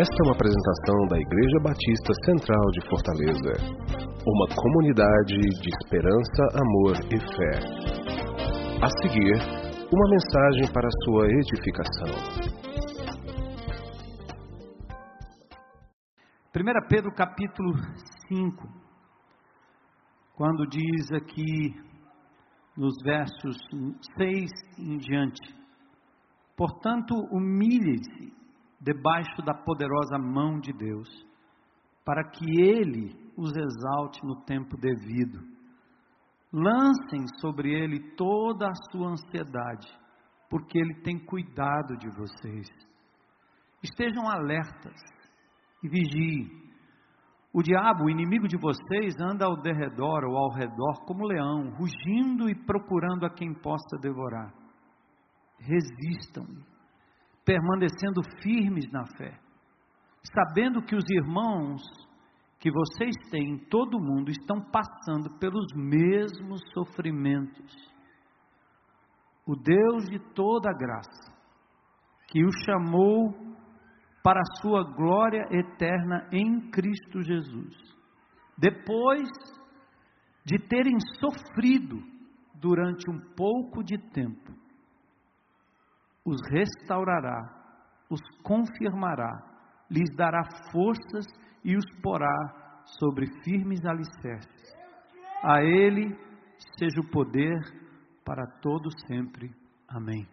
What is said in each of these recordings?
Esta é uma apresentação da Igreja Batista Central de Fortaleza. Uma comunidade de esperança, amor e fé. A seguir, uma mensagem para a sua edificação. 1 Pedro capítulo 5, quando diz aqui nos versos 6 em diante: Portanto, humilhe-se debaixo da poderosa mão de Deus, para que Ele os exalte no tempo devido. Lancem sobre Ele toda a sua ansiedade, porque Ele tem cuidado de vocês. Estejam alertas e vigiem. O diabo, o inimigo de vocês, anda ao derredor ou ao redor como leão, rugindo e procurando a quem possa devorar resistam-lhe, permanecendo firmes na fé, sabendo que os irmãos que vocês têm em todo o mundo estão passando pelos mesmos sofrimentos. O Deus de toda graça, que o chamou para a sua glória eterna em Cristo Jesus, depois de terem sofrido durante um pouco de tempo, os restaurará, os confirmará, lhes dará forças e os porá sobre firmes alicerces. A Ele seja o poder para todo sempre. Amém.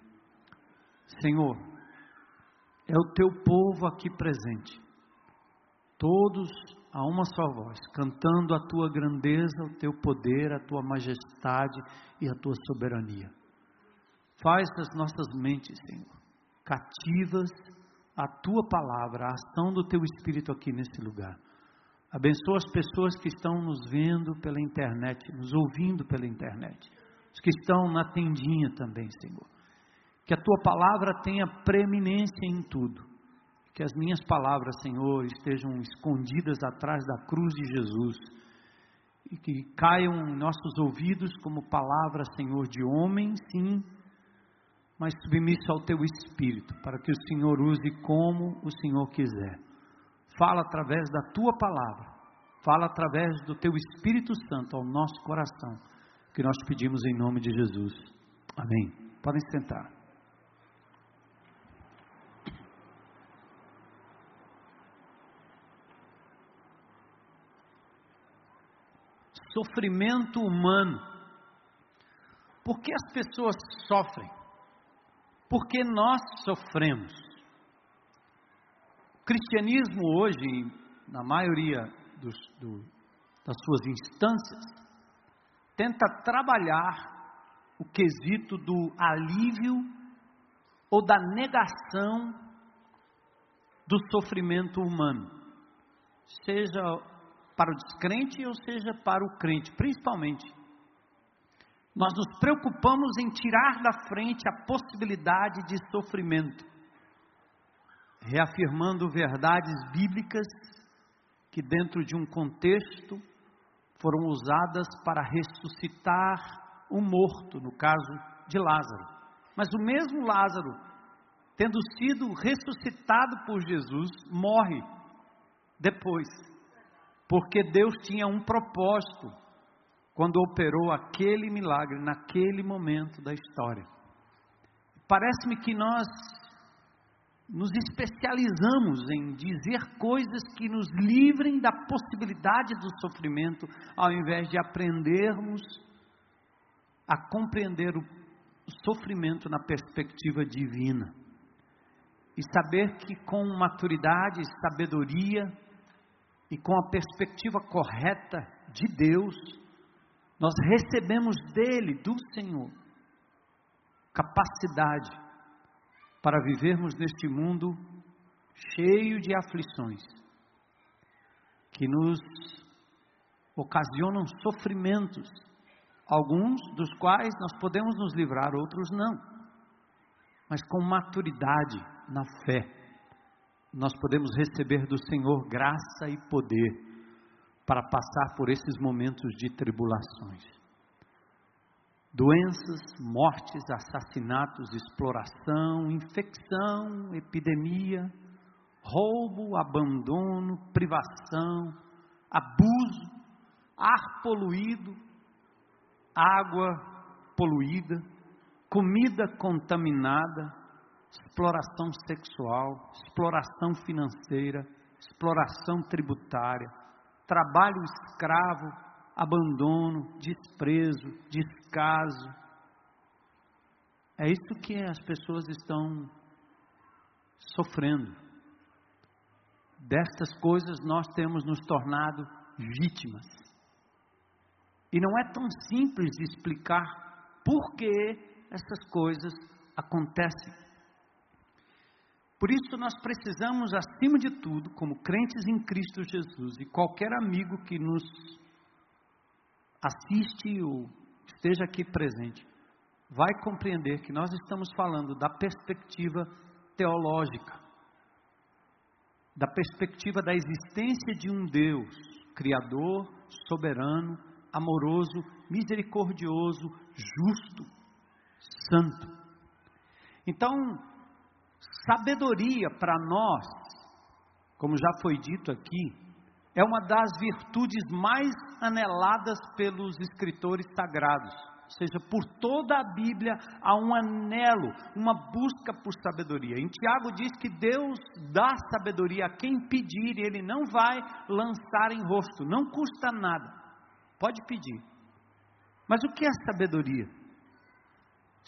Senhor, é o teu povo aqui presente, todos a uma só voz, cantando a tua grandeza, o teu poder, a tua majestade e a tua soberania. Faz as nossas mentes, Senhor, cativas a tua palavra, a ação do teu espírito aqui nesse lugar. Abençoa as pessoas que estão nos vendo pela internet, nos ouvindo pela internet, os que estão na tendinha também, Senhor. Que a tua palavra tenha preeminência em tudo. Que as minhas palavras, Senhor, estejam escondidas atrás da cruz de Jesus e que caiam em nossos ouvidos como palavras, Senhor, de homem, sim, mas submisso ao teu espírito, para que o Senhor use como o Senhor quiser. Fala através da tua palavra, fala através do teu Espírito Santo ao nosso coração, que nós pedimos em nome de Jesus. Amém. Podem sentar. Sofrimento humano. Por que as pessoas sofrem? Porque nós sofremos. O cristianismo hoje, na maioria dos, do, das suas instâncias, tenta trabalhar o quesito do alívio ou da negação do sofrimento humano, seja para o descrente ou seja para o crente, principalmente nós nos preocupamos em tirar da frente a possibilidade de sofrimento, reafirmando verdades bíblicas que, dentro de um contexto, foram usadas para ressuscitar o morto, no caso de Lázaro. Mas o mesmo Lázaro, tendo sido ressuscitado por Jesus, morre depois, porque Deus tinha um propósito quando operou aquele milagre naquele momento da história. Parece-me que nós nos especializamos em dizer coisas que nos livrem da possibilidade do sofrimento, ao invés de aprendermos a compreender o sofrimento na perspectiva divina. E saber que com maturidade, sabedoria e com a perspectiva correta de Deus, nós recebemos dele, do Senhor, capacidade para vivermos neste mundo cheio de aflições, que nos ocasionam sofrimentos, alguns dos quais nós podemos nos livrar, outros não. Mas com maturidade na fé, nós podemos receber do Senhor graça e poder para passar por esses momentos de tribulações. Doenças, mortes, assassinatos, exploração, infecção, epidemia, roubo, abandono, privação, abuso, ar poluído, água poluída, comida contaminada, exploração sexual, exploração financeira, exploração tributária, trabalho escravo, abandono, desprezo, descaso. É isso que as pessoas estão sofrendo. Destas coisas nós temos nos tornado vítimas. E não é tão simples de explicar por que essas coisas acontecem. Por isso nós precisamos, acima de tudo, como crentes em Cristo Jesus, e qualquer amigo que nos assiste ou esteja aqui presente, vai compreender que nós estamos falando da perspectiva teológica, da perspectiva da existência de um Deus criador, soberano, amoroso, misericordioso, justo, santo. Então, sabedoria para nós, como já foi dito aqui, é uma das virtudes mais aneladas pelos escritores sagrados. Ou seja, por toda a Bíblia há um anelo, uma busca por sabedoria. Em Tiago diz que Deus dá sabedoria a quem pedir, e Ele não vai lançar em rosto, não custa nada. Pode pedir. Mas o que é sabedoria?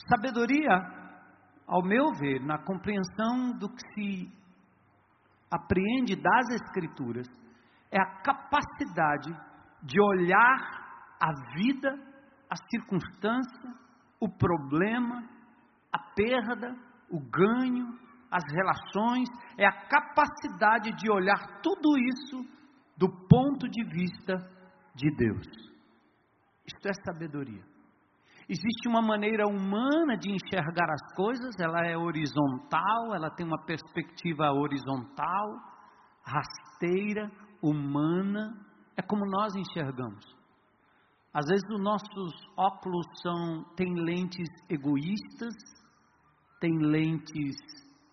Sabedoria, ao meu ver, na compreensão do que se apreende das Escrituras, é a capacidade de olhar a vida, a circunstância, o problema, a perda, o ganho, as relações, é a capacidade de olhar tudo isso do ponto de vista de Deus. Isto é sabedoria. Existe uma maneira humana de enxergar as coisas, ela é horizontal, ela tem uma perspectiva horizontal, rasteira, humana, é como nós enxergamos. Às vezes os nossos óculos são têm lentes egoístas, têm lentes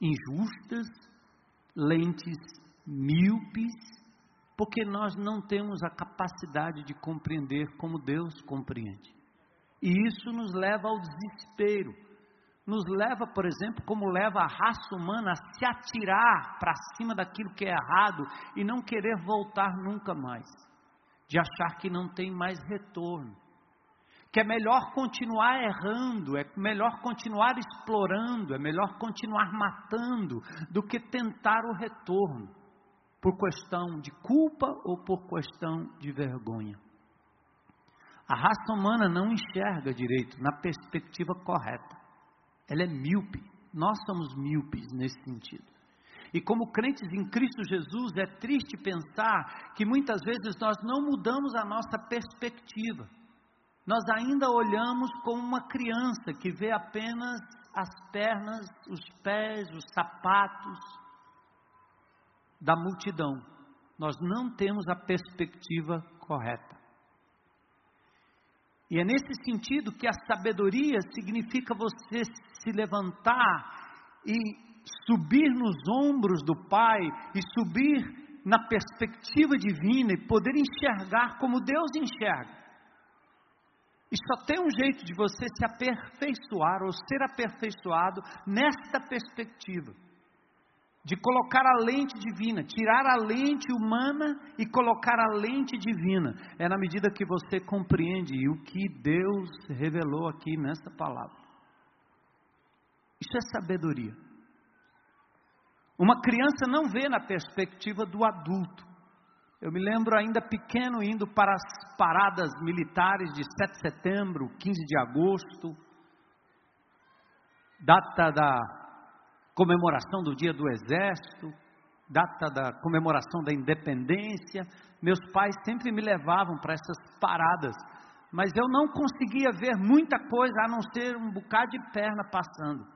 injustas, lentes míopes, porque nós não temos a capacidade de compreender como Deus compreende. E isso nos leva ao desespero. Nos leva, por exemplo, como leva a raça humana a se atirar para cima daquilo que é errado e não querer voltar nunca mais, de achar que não tem mais retorno, que é melhor continuar errando, é melhor continuar explorando, é melhor continuar matando do que tentar o retorno, por questão de culpa ou por questão de vergonha. A raça humana não enxerga direito na perspectiva correta ela é míope. Nós somos míopes nesse sentido. E como crentes em Cristo Jesus, é triste pensar que muitas vezes nós não mudamos a nossa perspectiva. Nós ainda olhamos como uma criança que vê apenas as pernas, os pés, os sapatos da multidão. Nós não temos a perspectiva correta. E é nesse sentido que a sabedoria significa você se levantar e subir nos ombros do Pai e subir na perspectiva divina e poder enxergar como Deus enxerga. E só tem um jeito de você se aperfeiçoar ou ser aperfeiçoado nesta perspectiva de colocar a lente divina, tirar a lente humana e colocar a lente divina. É na medida que você compreende o que Deus revelou aqui nessa palavra. Isso é sabedoria. Uma criança não vê na perspectiva do adulto. Eu me lembro ainda pequeno indo para as paradas militares de 7 de setembro, 15 de agosto, data da comemoração do Dia do Exército, data da comemoração da independência. Meus pais sempre me levavam para essas paradas, mas eu não conseguia ver muita coisa a não ser um bocado de perna passando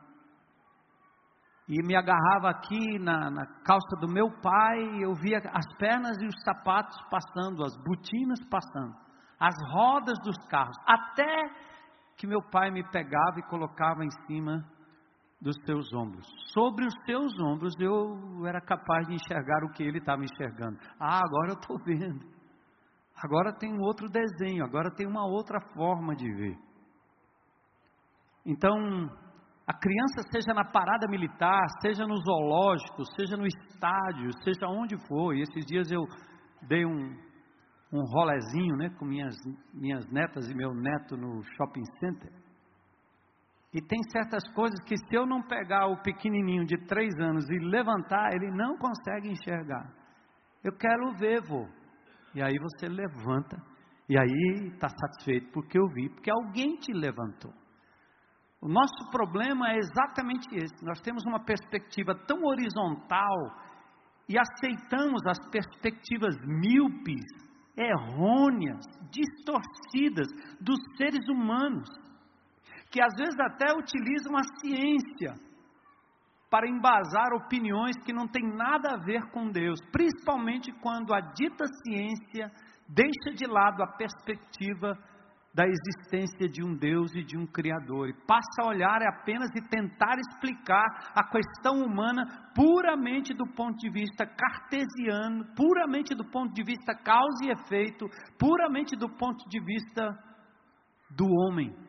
e me agarrava aqui na, na, calça do meu pai, e eu via as pernas e os sapatos passando, as botinas passando, as rodas dos carros, até que meu pai me pegava e colocava em cima dos seus ombros. Sobre os seus ombros eu era capaz de enxergar o que ele estava enxergando. Ah, agora eu estou vendo. Agora tem um outro desenho, agora tem uma outra forma de ver. Então, a criança, seja na parada militar, seja no zoológico, seja no estádio, seja onde for, e esses dias eu dei um, um rolezinho né, com minhas, minhas netas e meu neto no shopping center. E tem certas coisas que se eu não pegar o pequenininho de três anos e levantar, ele não consegue enxergar. Eu quero ver, vô. E aí você levanta. E aí está satisfeito porque eu vi, porque alguém te levantou. O nosso problema é exatamente esse. Nós temos uma perspectiva tão horizontal e aceitamos as perspectivas míopes, errôneas, distorcidas dos seres humanos que às vezes até utilizam a ciência para embasar opiniões que não têm nada a ver com Deus, principalmente quando a dita ciência deixa de lado a perspectiva da existência de um Deus e de um Criador, e passa a olhar apenas e tentar explicar a questão humana puramente do ponto de vista cartesiano, puramente do ponto de vista causa e efeito, puramente do ponto de vista do homem.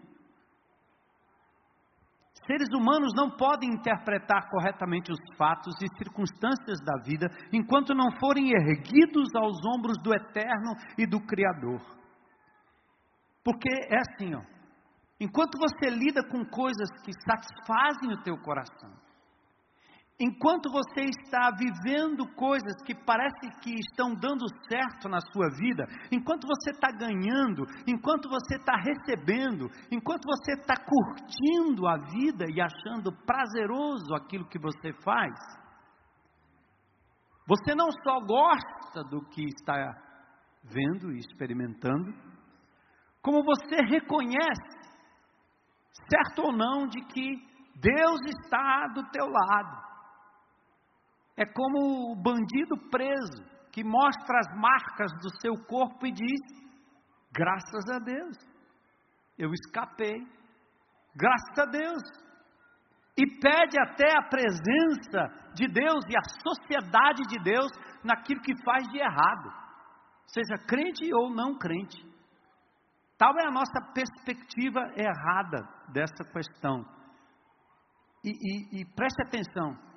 Seres humanos não podem interpretar corretamente os fatos e circunstâncias da vida enquanto não forem erguidos aos ombros do Eterno e do Criador. Porque é assim, ó. Enquanto você lida com coisas que satisfazem o teu coração, Enquanto você está vivendo coisas que parece que estão dando certo na sua vida, enquanto você está ganhando, enquanto você está recebendo, enquanto você está curtindo a vida e achando prazeroso aquilo que você faz, você não só gosta do que está vendo e experimentando, como você reconhece, certo ou não, de que Deus está do teu lado. É como o bandido preso que mostra as marcas do seu corpo e diz: graças a Deus, eu escapei, graças a Deus. E pede até a presença de Deus e a sociedade de Deus naquilo que faz de errado, seja crente ou não crente. Tal é a nossa perspectiva errada dessa questão. E, e, e preste atenção: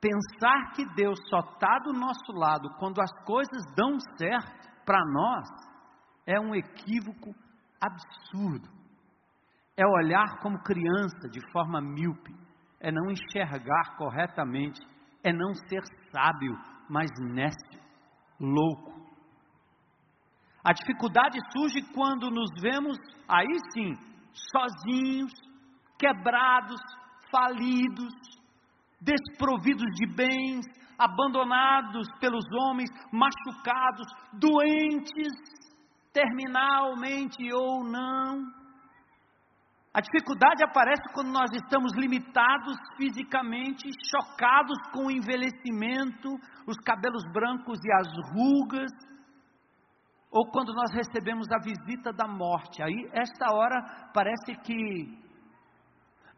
Pensar que Deus só está do nosso lado quando as coisas dão certo para nós é um equívoco absurdo. É olhar como criança de forma míope, é não enxergar corretamente, é não ser sábio, mas nécio, louco. A dificuldade surge quando nos vemos, aí sim, sozinhos, quebrados, falidos, desprovidos de bens, abandonados pelos homens, machucados, doentes, terminalmente ou não. A dificuldade aparece quando nós estamos limitados fisicamente, chocados com o envelhecimento, os cabelos brancos e as rugas, ou quando nós recebemos a visita da morte. Aí, esta hora, parece que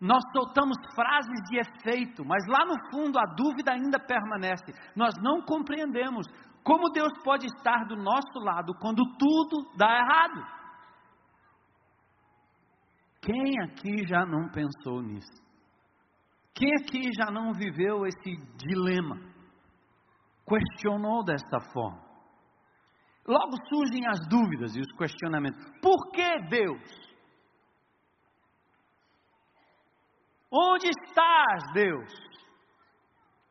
nós soltamos frases de efeito, mas lá no fundo a dúvida ainda permanece. Nós não compreendemos como Deus pode estar do nosso lado quando tudo dá errado. Quem aqui já não pensou nisso? Quem aqui já não viveu esse dilema? Questionou desta forma? Logo surgem as dúvidas e os questionamentos. Por que Deus? Onde estás, Deus?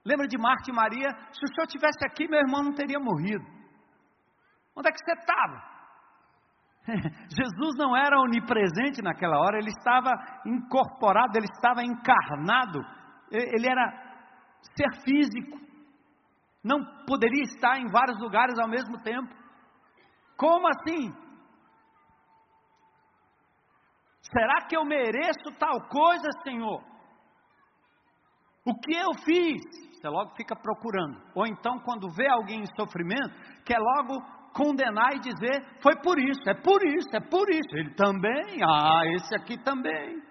Lembra de Marta e Maria? Se o senhor tivesse aqui, meu irmão não teria morrido. Onde é que você estava? Jesus não era onipresente naquela hora, ele estava incorporado, ele estava encarnado, ele era ser físico, não poderia estar em vários lugares ao mesmo tempo. Como assim? Será que eu mereço tal coisa, Senhor? O que eu fiz? Você logo fica procurando. Ou então, quando vê alguém em sofrimento, quer logo condenar e dizer: foi por isso, é por isso, é por isso. Ele também, ah, esse aqui também.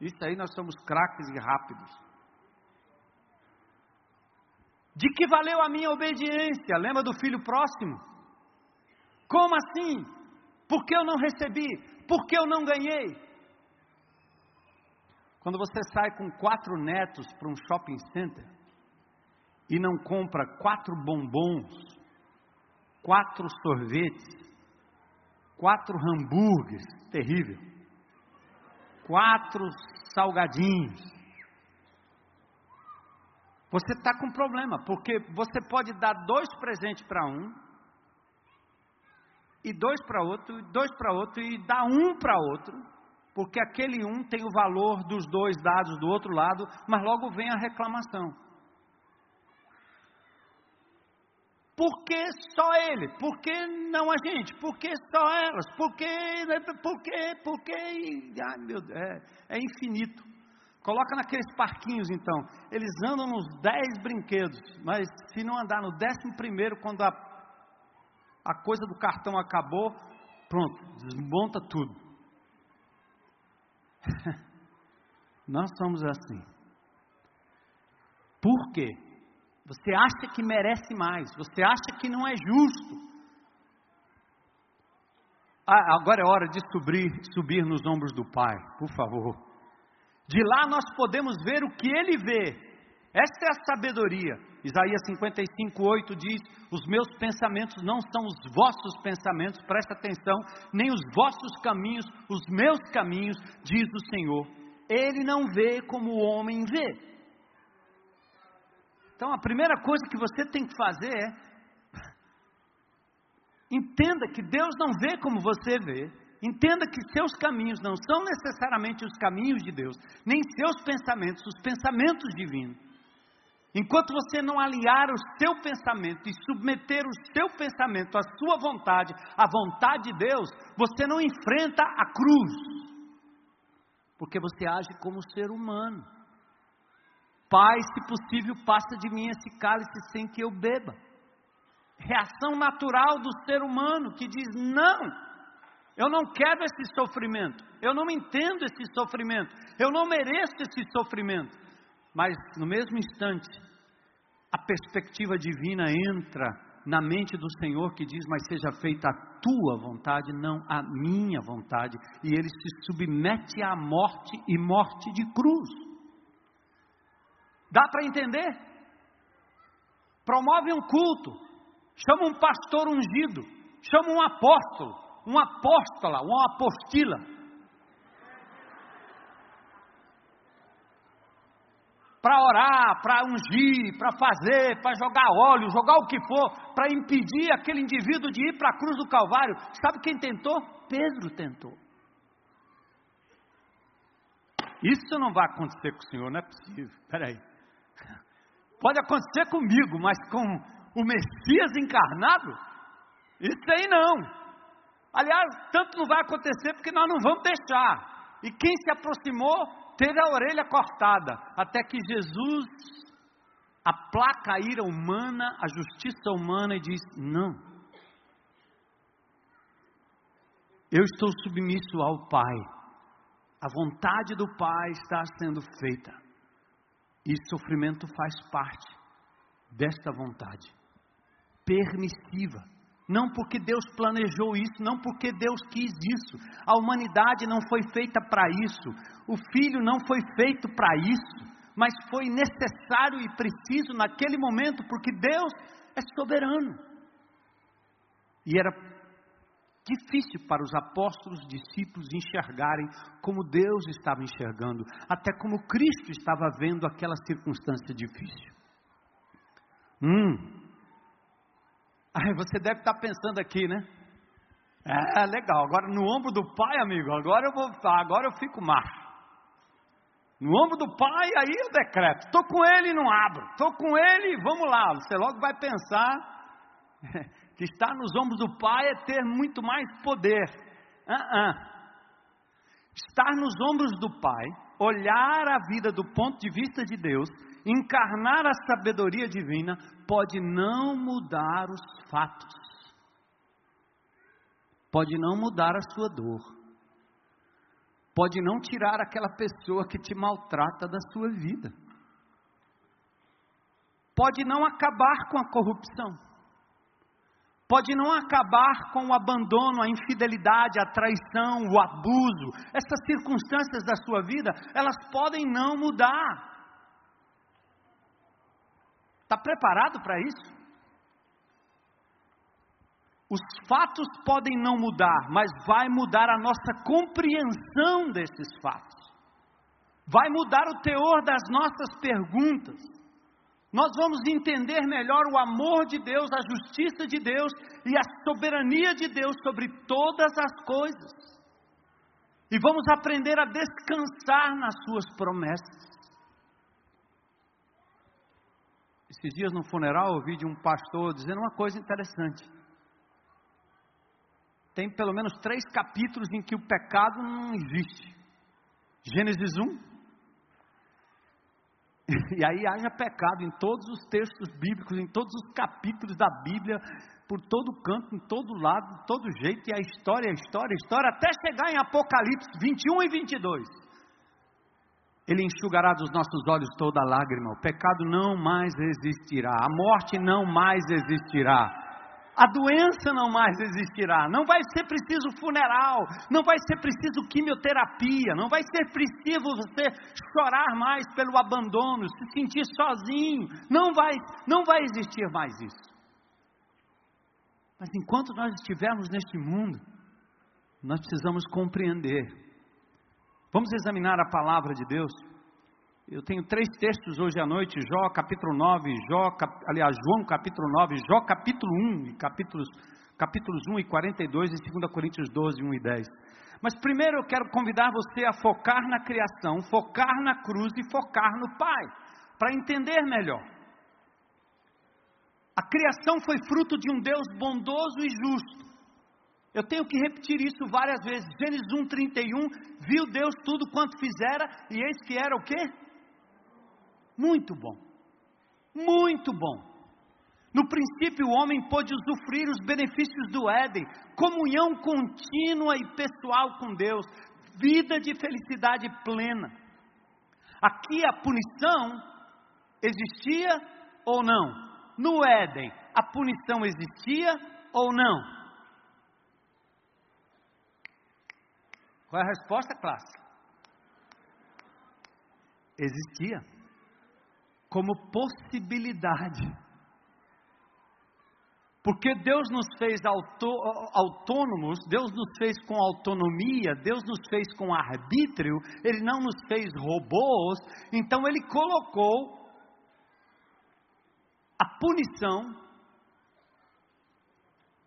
Isso aí nós somos craques e rápidos. De que valeu a minha obediência? Lembra do filho próximo? Como assim? Por que eu não recebi? Por que eu não ganhei? Quando você sai com quatro netos para um shopping center e não compra quatro bombons, quatro sorvetes, quatro hambúrgueres, terrível, quatro salgadinhos, você está com problema, porque você pode dar dois presentes para um, e dois para outro, e dois para outro, e dar um para outro, porque aquele um tem o valor dos dois dados do outro lado, mas logo vem a reclamação. Por que só ele? Por que não a gente? Por que só elas? Por que, por que, por que? Ai meu Deus, é, é infinito. Coloca naqueles parquinhos então. Eles andam nos dez brinquedos, mas se não andar no décimo primeiro, quando a, a coisa do cartão acabou, pronto, desmonta tudo. Nós somos assim. Por quê? Você acha que merece mais, você acha que não é justo. Ah, agora é hora de subir, subir nos ombros do Pai, por favor. De lá nós podemos ver o que ele vê. Esta é a sabedoria. Isaías 55, 8 diz: Os meus pensamentos não são os vossos pensamentos, presta atenção, nem os vossos caminhos, os meus caminhos, diz o Senhor. Ele não vê como o homem vê. Então a primeira coisa que você tem que fazer é entenda que Deus não vê como você vê, Entenda que seus caminhos não são necessariamente os caminhos de Deus, nem seus pensamentos, os pensamentos divinos. Enquanto você não alinhar o seu pensamento e submeter o seu pensamento à sua vontade, à vontade de Deus, você não enfrenta a cruz, porque você age como ser humano. Pai, se possível, passa de mim esse cálice sem que eu beba. Reação natural do ser humano que diz: não, eu não quero esse sofrimento. Eu não entendo esse sofrimento. Eu não mereço esse sofrimento. Mas no mesmo instante, a perspectiva divina entra na mente do Senhor que diz: Mas seja feita a tua vontade, não a minha vontade. E ele se submete à morte e morte de cruz. Dá para entender? Promove um culto, chama um pastor ungido, chama um apóstolo, uma apóstola, uma apostila. Para orar, para ungir, para fazer, para jogar óleo, jogar o que for, para impedir aquele indivíduo de ir para a cruz do Calvário. Sabe quem tentou? Pedro tentou. Isso não vai acontecer com o Senhor, não é possível. Espera aí. Pode acontecer comigo, mas com o Messias encarnado? Isso aí não. Aliás, tanto não vai acontecer porque nós não vamos deixar. E quem se aproximou teve a orelha cortada, até que Jesus aplaca a ira humana, a justiça humana e diz: Não. Eu estou submisso ao Pai. A vontade do Pai está sendo feita. E sofrimento faz parte desta vontade permissiva não porque Deus planejou isso, não porque Deus quis isso. A humanidade não foi feita para isso. O filho não foi feito para isso. Mas foi necessário e preciso naquele momento, porque Deus é soberano. E era difícil para os apóstolos, discípulos enxergarem como Deus estava enxergando, até como Cristo estava vendo aquela circunstância difícil. Hum, Aí você deve estar pensando aqui, né? É legal. Agora no ombro do pai, amigo, agora eu vou, agora eu fico macho. No ombro do pai, aí eu decreto. Estou com ele e não abro. Estou com ele, vamos lá. Você logo vai pensar que estar nos ombros do pai é ter muito mais poder. Uh -uh. Estar nos ombros do pai, olhar a vida do ponto de vista de Deus, encarnar a sabedoria divina, pode não mudar os fatos, pode não mudar a sua dor, pode não tirar aquela pessoa que te maltrata da sua vida, pode não acabar com a corrupção, pode não acabar com o abandono, a infidelidade, a traição, o abuso. Essas circunstâncias da sua vida, elas podem não mudar. Está preparado para isso? Os fatos podem não mudar, mas vai mudar a nossa compreensão desses fatos. Vai mudar o teor das nossas perguntas. Nós vamos entender melhor o amor de Deus, a justiça de Deus e a soberania de Deus sobre todas as coisas. E vamos aprender a descansar nas Suas promessas. Esses dias no funeral ouvi de um pastor dizendo uma coisa interessante. Tem pelo menos três capítulos em que o pecado não existe. Gênesis 1. E aí haja pecado em todos os textos bíblicos, em todos os capítulos da Bíblia, por todo canto, em todo lado, de todo jeito, e a história, a história, a história, até chegar em Apocalipse 21 e 22. Ele enxugará dos nossos olhos toda lágrima, o pecado não mais existirá, a morte não mais existirá, a doença não mais existirá, não vai ser preciso funeral, não vai ser preciso quimioterapia, não vai ser preciso você chorar mais pelo abandono, se sentir sozinho, não vai, não vai existir mais isso. Mas enquanto nós estivermos neste mundo, nós precisamos compreender Vamos examinar a palavra de Deus. Eu tenho três textos hoje à noite: Jó capítulo 9, Jó, cap, aliás, João capítulo 9, Jó capítulo 1, e capítulos, capítulos 1 e 42 e 2 Coríntios 12, 1 e 10. Mas primeiro eu quero convidar você a focar na criação, focar na cruz e focar no Pai, para entender melhor. A criação foi fruto de um Deus bondoso e justo. Eu tenho que repetir isso várias vezes. Gênesis 1:31, viu Deus tudo quanto fizera e eis que era o quê? Muito bom. Muito bom. No princípio, o homem pôde usufruir os benefícios do Éden, comunhão contínua e pessoal com Deus, vida de felicidade plena. Aqui a punição existia ou não? No Éden, a punição existia ou não? Qual é a resposta, classe? Existia como possibilidade. Porque Deus nos fez autônomos, Deus nos fez com autonomia, Deus nos fez com arbítrio, Ele não nos fez robôs, então Ele colocou a punição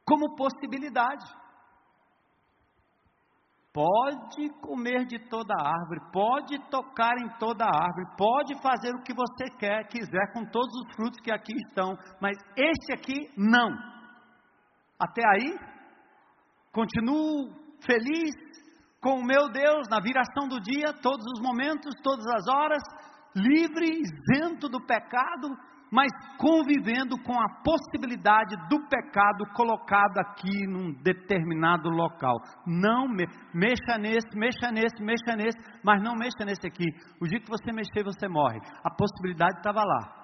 como possibilidade. Pode comer de toda árvore, pode tocar em toda árvore, pode fazer o que você quer, quiser com todos os frutos que aqui estão, mas este aqui não. Até aí, continuo feliz com o meu Deus na viração do dia, todos os momentos, todas as horas, livre, isento do pecado, mas convivendo com a possibilidade do pecado colocado aqui num determinado local. Não me, mexa nesse, mexa nesse, mexa nesse, mas não mexa nesse aqui. O dia que você mexer, você morre. A possibilidade estava lá.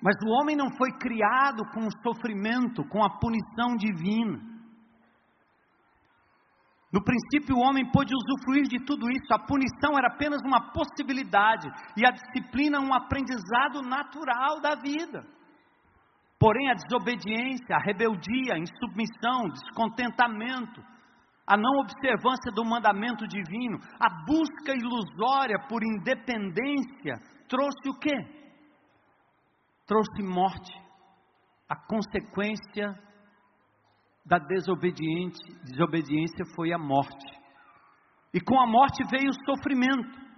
Mas o homem não foi criado com o sofrimento, com a punição divina. No princípio, o homem pôde usufruir de tudo isso, a punição era apenas uma possibilidade e a disciplina um aprendizado natural da vida. Porém, a desobediência, a rebeldia, a insubmissão, descontentamento, a não observância do mandamento divino, a busca ilusória por independência, trouxe o quê? Trouxe morte. A consequência da desobediência foi a morte. E com a morte veio o sofrimento.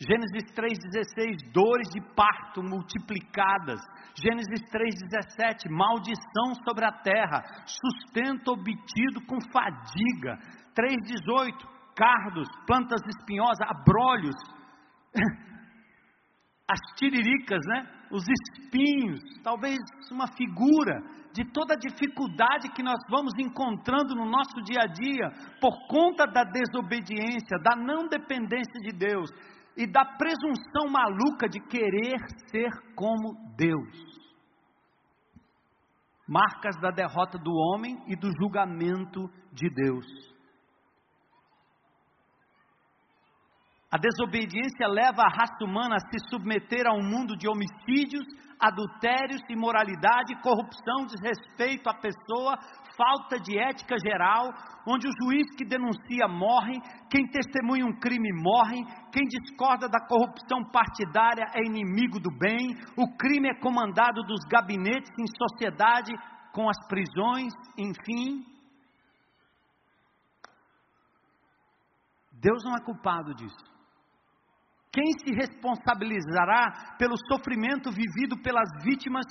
Gênesis 3,16, dores de parto multiplicadas. Gênesis 3,17, maldição sobre a terra, sustento obtido com fadiga. 3,18, cardos, plantas espinhosas, abrolhos, as tiriricas, né? Os espinhos, talvez uma figura de toda a dificuldade que nós vamos encontrando no nosso dia a dia, por conta da desobediência, da não dependência de Deus e da presunção maluca de querer ser como Deus. marcas da derrota do homem e do julgamento de Deus. A desobediência leva a raça humana a se submeter a um mundo de homicídios, adultérios, imoralidade, corrupção, desrespeito à pessoa, falta de ética geral, onde o juiz que denuncia morre, quem testemunha um crime morre, quem discorda da corrupção partidária é inimigo do bem, o crime é comandado dos gabinetes em sociedade com as prisões, enfim. Deus não é culpado disso. Quem se responsabilizará pelo sofrimento vivido pelas vítimas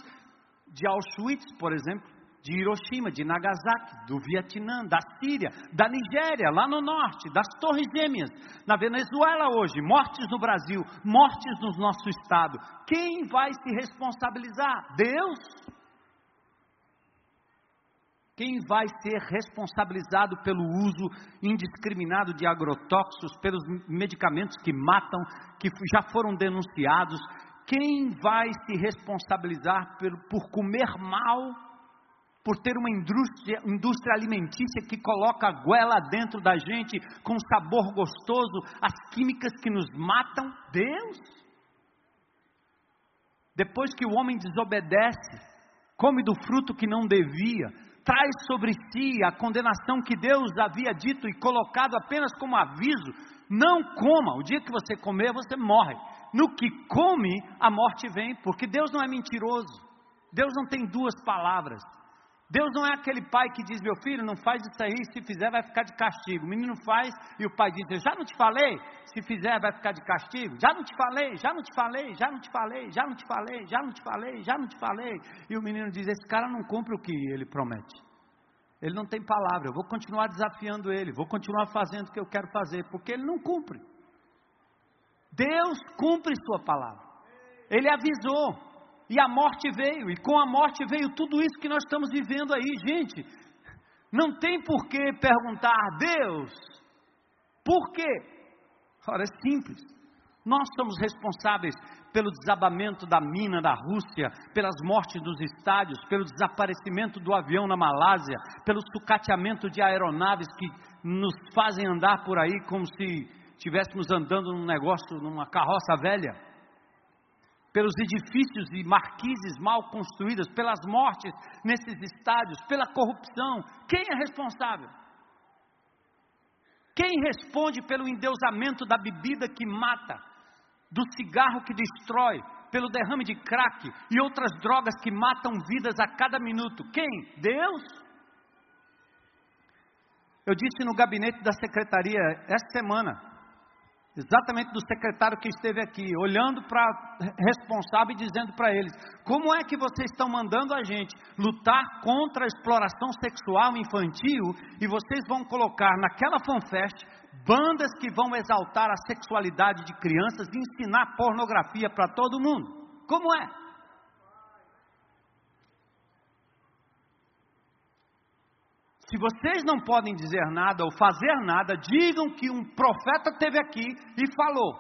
de Auschwitz, por exemplo? de Hiroshima, de Nagasaki, do Vietnã, da Síria, da Nigéria, lá no norte, das Torres Gêmeas, na Venezuela hoje, mortes no Brasil, mortes no nosso estado. Quem vai se responsabilizar? Deus? Quem vai ser responsabilizado pelo uso indiscriminado de agrotóxicos, pelos medicamentos que matam, que já foram denunciados? Quem vai se responsabilizar por, comer mal por ter uma indústria, indústria alimentícia que coloca a goela dentro da gente com sabor gostoso, as químicas que nos matam, Deus. Depois que o homem desobedece, come do fruto que não devia, traz sobre si a condenação que Deus havia dito e colocado apenas como aviso: não coma, o dia que você comer, você morre. No que come, a morte vem, porque Deus não é mentiroso. Deus não tem duas palavras. Deus não é aquele pai que diz: Meu filho, não faz isso aí, se fizer vai ficar de castigo. O menino faz e o pai diz: Eu já não te falei, se fizer vai ficar de castigo. Já não te falei, já não te falei, já não te falei, já não te falei, já não te falei, já não te falei. E o menino diz: Esse cara não cumpre o que ele promete. Ele não tem palavra, eu vou continuar desafiando ele, vou continuar fazendo o que eu quero fazer, porque ele não cumpre. Deus cumpre Sua palavra. Ele avisou, e a morte veio, e com a morte veio tudo isso que nós estamos vivendo aí, gente. Não tem por que perguntar, Deus, por quê? Ora, é simples. Nós somos responsáveis pelo desabamento da mina da Rússia, pelas mortes dos estádios, pelo desaparecimento do avião na Malásia, pelo sucateamento de aeronaves que nos fazem andar por aí como se estivéssemos andando num negócio, numa carroça velha pelos edifícios e marquises mal construídas, pelas mortes nesses estádios, pela corrupção. Quem é responsável? Quem responde pelo endeusamento da bebida que mata, do cigarro que destrói, pelo derrame de crack e outras drogas que matam vidas a cada minuto? Quem? Deus? Eu disse no gabinete da secretaria esta semana, exatamente do secretário que esteve aqui, olhando para responsável e dizendo para eles: como é que vocês estão mandando a gente lutar contra a exploração sexual infantil e vocês vão colocar naquela FanFest bandas que vão exaltar a sexualidade de crianças e ensinar pornografia para todo mundo? Como é? Se vocês não podem dizer nada ou fazer nada, digam que um profeta esteve aqui e falou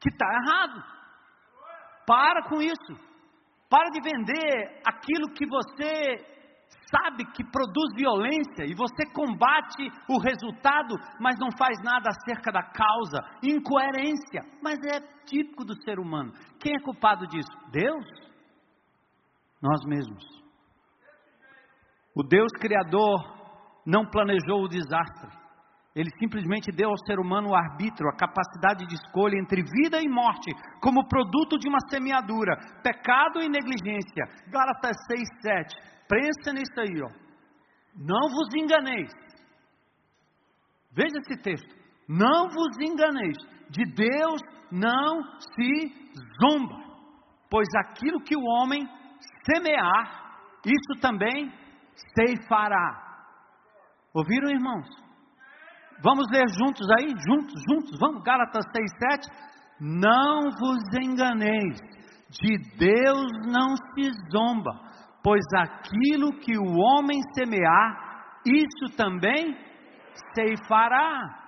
que está errado. Para com isso. Para de vender aquilo que você sabe que produz violência e você combate o resultado, mas não faz nada acerca da causa. Incoerência. Mas é típico do ser humano. Quem é culpado disso? Deus? Nós mesmos. O Deus Criador não planejou o desastre. Ele simplesmente deu ao ser humano o arbítrio, a capacidade de escolha entre vida e morte, como produto de uma semeadura, pecado e negligência. Gálatas 6, 7. Pensa nisso aí, ó. Não vos enganeis. Veja esse texto. Não vos enganeis. De Deus não se zomba. Pois aquilo que o homem semear, isso também ceifará. Ouviram, irmãos? Vamos ler juntos aí? Juntos, juntos, vamos, Gálatas 6, 7. Não vos enganeis, de Deus não se zomba, pois aquilo que o homem semear, isso também ceifará.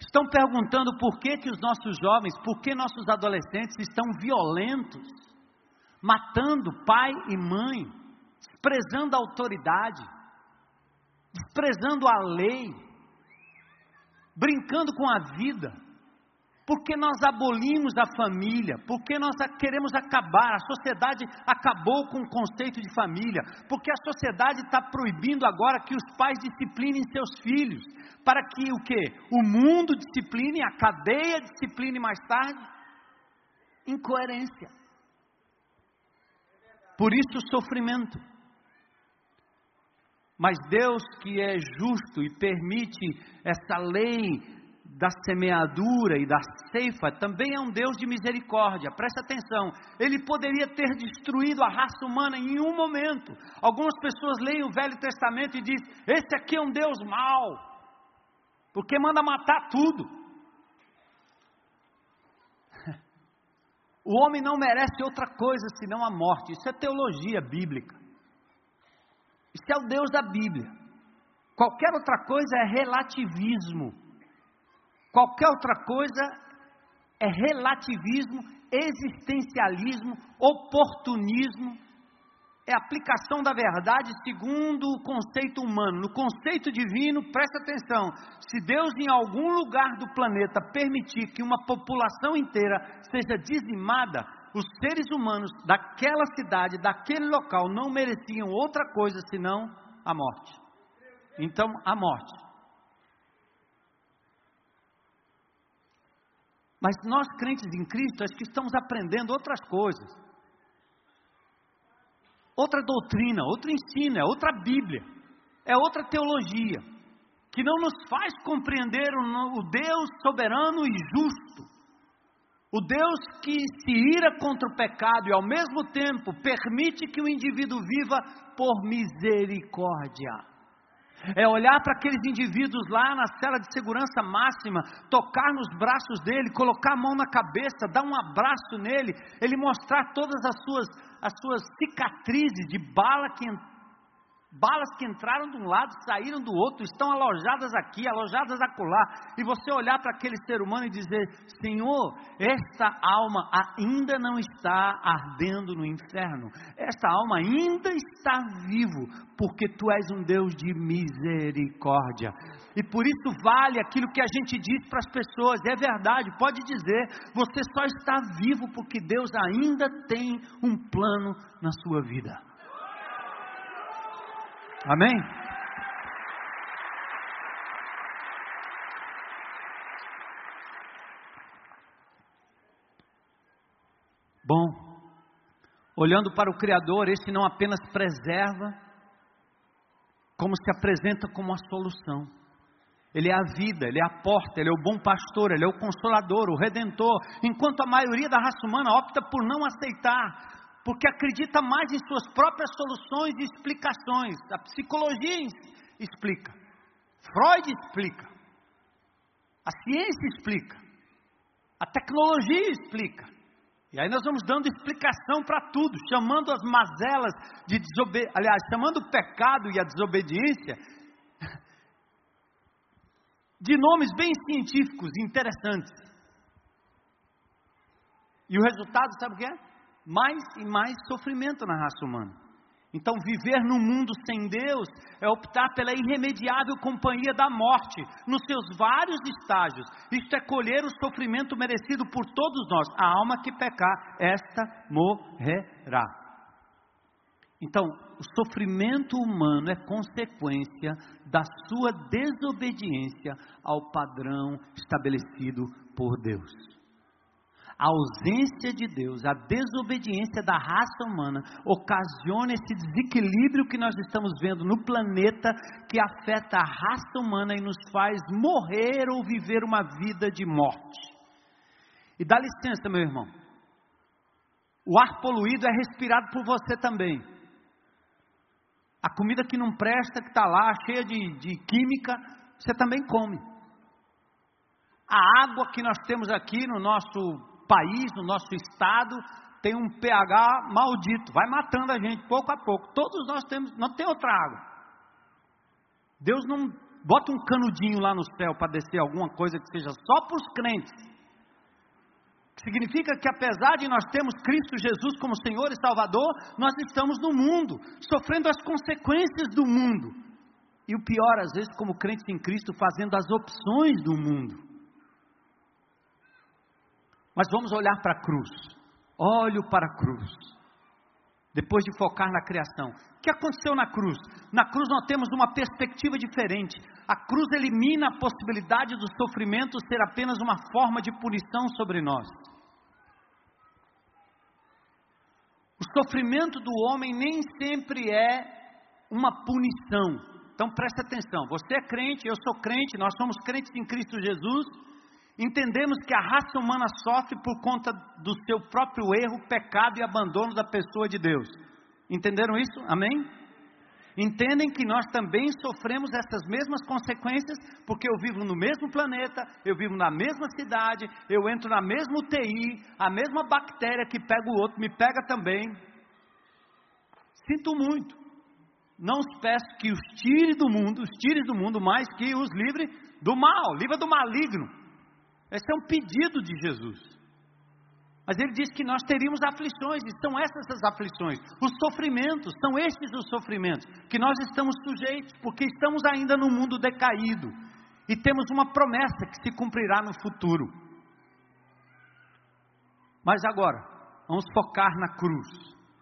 Estão perguntando por que, que os nossos jovens, por que nossos adolescentes estão violentos matando pai e mãe, desprezando a autoridade, desprezando a lei, brincando com a vida, porque nós abolimos a família, porque nós queremos acabar, a sociedade acabou com o conceito de família, porque a sociedade está proibindo agora que os pais disciplinem seus filhos, para que o que? O mundo discipline, a cadeia discipline mais tarde? Incoerência. Por isso o sofrimento. Mas Deus que é justo e permite essa lei da semeadura e da ceifa, também é um Deus de misericórdia. Preste atenção. Ele poderia ter destruído a raça humana em um momento. Algumas pessoas leem o Velho Testamento e dizem: "Esse aqui é um Deus mau". Porque manda matar tudo. O homem não merece outra coisa senão a morte. Isso é teologia bíblica. Isso é o Deus da Bíblia. Qualquer outra coisa é relativismo. Qualquer outra coisa é relativismo, existencialismo, oportunismo. É aplicação da verdade segundo o conceito humano. No conceito divino, presta atenção: se Deus em algum lugar do planeta permitir que uma população inteira seja dizimada, os seres humanos daquela cidade, daquele local, não mereciam outra coisa senão a morte. Então, a morte. Mas nós, crentes em Cristo, acho que estamos aprendendo outras coisas. Outra doutrina, outro ensino, é outra Bíblia, é outra teologia, que não nos faz compreender o Deus soberano e justo, o Deus que se ira contra o pecado e ao mesmo tempo permite que o indivíduo viva por misericórdia. É olhar para aqueles indivíduos lá na cela de segurança máxima, tocar nos braços dele, colocar a mão na cabeça, dar um abraço nele, ele mostrar todas as suas, as suas cicatrizes de bala que Balas que entraram de um lado, saíram do outro, estão alojadas aqui, alojadas acolá. E você olhar para aquele ser humano e dizer: Senhor, esta alma ainda não está ardendo no inferno, esta alma ainda está vivo, porque tu és um Deus de misericórdia. E por isso vale aquilo que a gente diz para as pessoas, é verdade, pode dizer, você só está vivo porque Deus ainda tem um plano na sua vida. Amém? Bom, olhando para o Criador, esse não apenas preserva, como se apresenta como a solução. Ele é a vida, ele é a porta, ele é o bom pastor, ele é o consolador, o redentor, enquanto a maioria da raça humana opta por não aceitar porque acredita mais em suas próprias soluções e explicações. A psicologia explica, Freud explica, a ciência explica, a tecnologia explica. E aí nós vamos dando explicação para tudo, chamando as mazelas de desobediência, aliás, chamando o pecado e a desobediência de nomes bem científicos, interessantes. E o resultado, sabe o que é? Mais e mais sofrimento na raça humana. Então, viver no mundo sem Deus é optar pela irremediável companhia da morte, nos seus vários estágios. Isto é colher o sofrimento merecido por todos nós. A alma que pecar, esta morrerá. Então, o sofrimento humano é consequência da sua desobediência ao padrão estabelecido por Deus a ausência de Deus, a desobediência da raça humana, ocasiona esse desequilíbrio que nós estamos vendo no planeta, que afeta a raça humana e nos faz morrer ou viver uma vida de morte. E dá licença, meu irmão, o ar poluído é respirado por você também. A comida que não presta, que está lá, cheia de, de química, você também come. A água que nós temos aqui no nosso país, no nosso estado, tem um pH maldito, vai matando a gente pouco a pouco. Todos nós temos, não tem outra água. Deus não bota um canudinho lá no céu para descer alguma coisa que seja só para os crentes. Significa que apesar de nós termos Cristo Jesus como Senhor e Salvador, nós estamos no mundo, sofrendo as consequências do mundo. E o pior, às vezes, como crentes em Cristo, fazendo as opções do mundo. Mas vamos olhar para a cruz. Olho para a cruz. Depois de focar na criação. O que aconteceu na cruz? Na cruz nós temos uma perspectiva diferente. A cruz elimina a possibilidade do sofrimento ser apenas uma forma de punição sobre nós. O sofrimento do homem nem sempre é uma punição. Então preste atenção, você é crente, eu sou crente, nós somos crentes em Cristo Jesus. Entendemos que a raça humana sofre por conta do seu próprio erro, pecado e abandono da pessoa de Deus. Entenderam isso? Amém? Entendem que nós também sofremos essas mesmas consequências, porque eu vivo no mesmo planeta, eu vivo na mesma cidade, eu entro na mesma UTI, a mesma bactéria que pega o outro me pega também. Sinto muito. Não os peço que os tire do mundo, os tire do mundo, mais que os livre do mal, livre do maligno. Esse é um pedido de Jesus. Mas ele diz que nós teríamos aflições, e são essas as aflições, os sofrimentos, são estes os sofrimentos que nós estamos sujeitos, porque estamos ainda no mundo decaído e temos uma promessa que se cumprirá no futuro. Mas agora, vamos focar na cruz,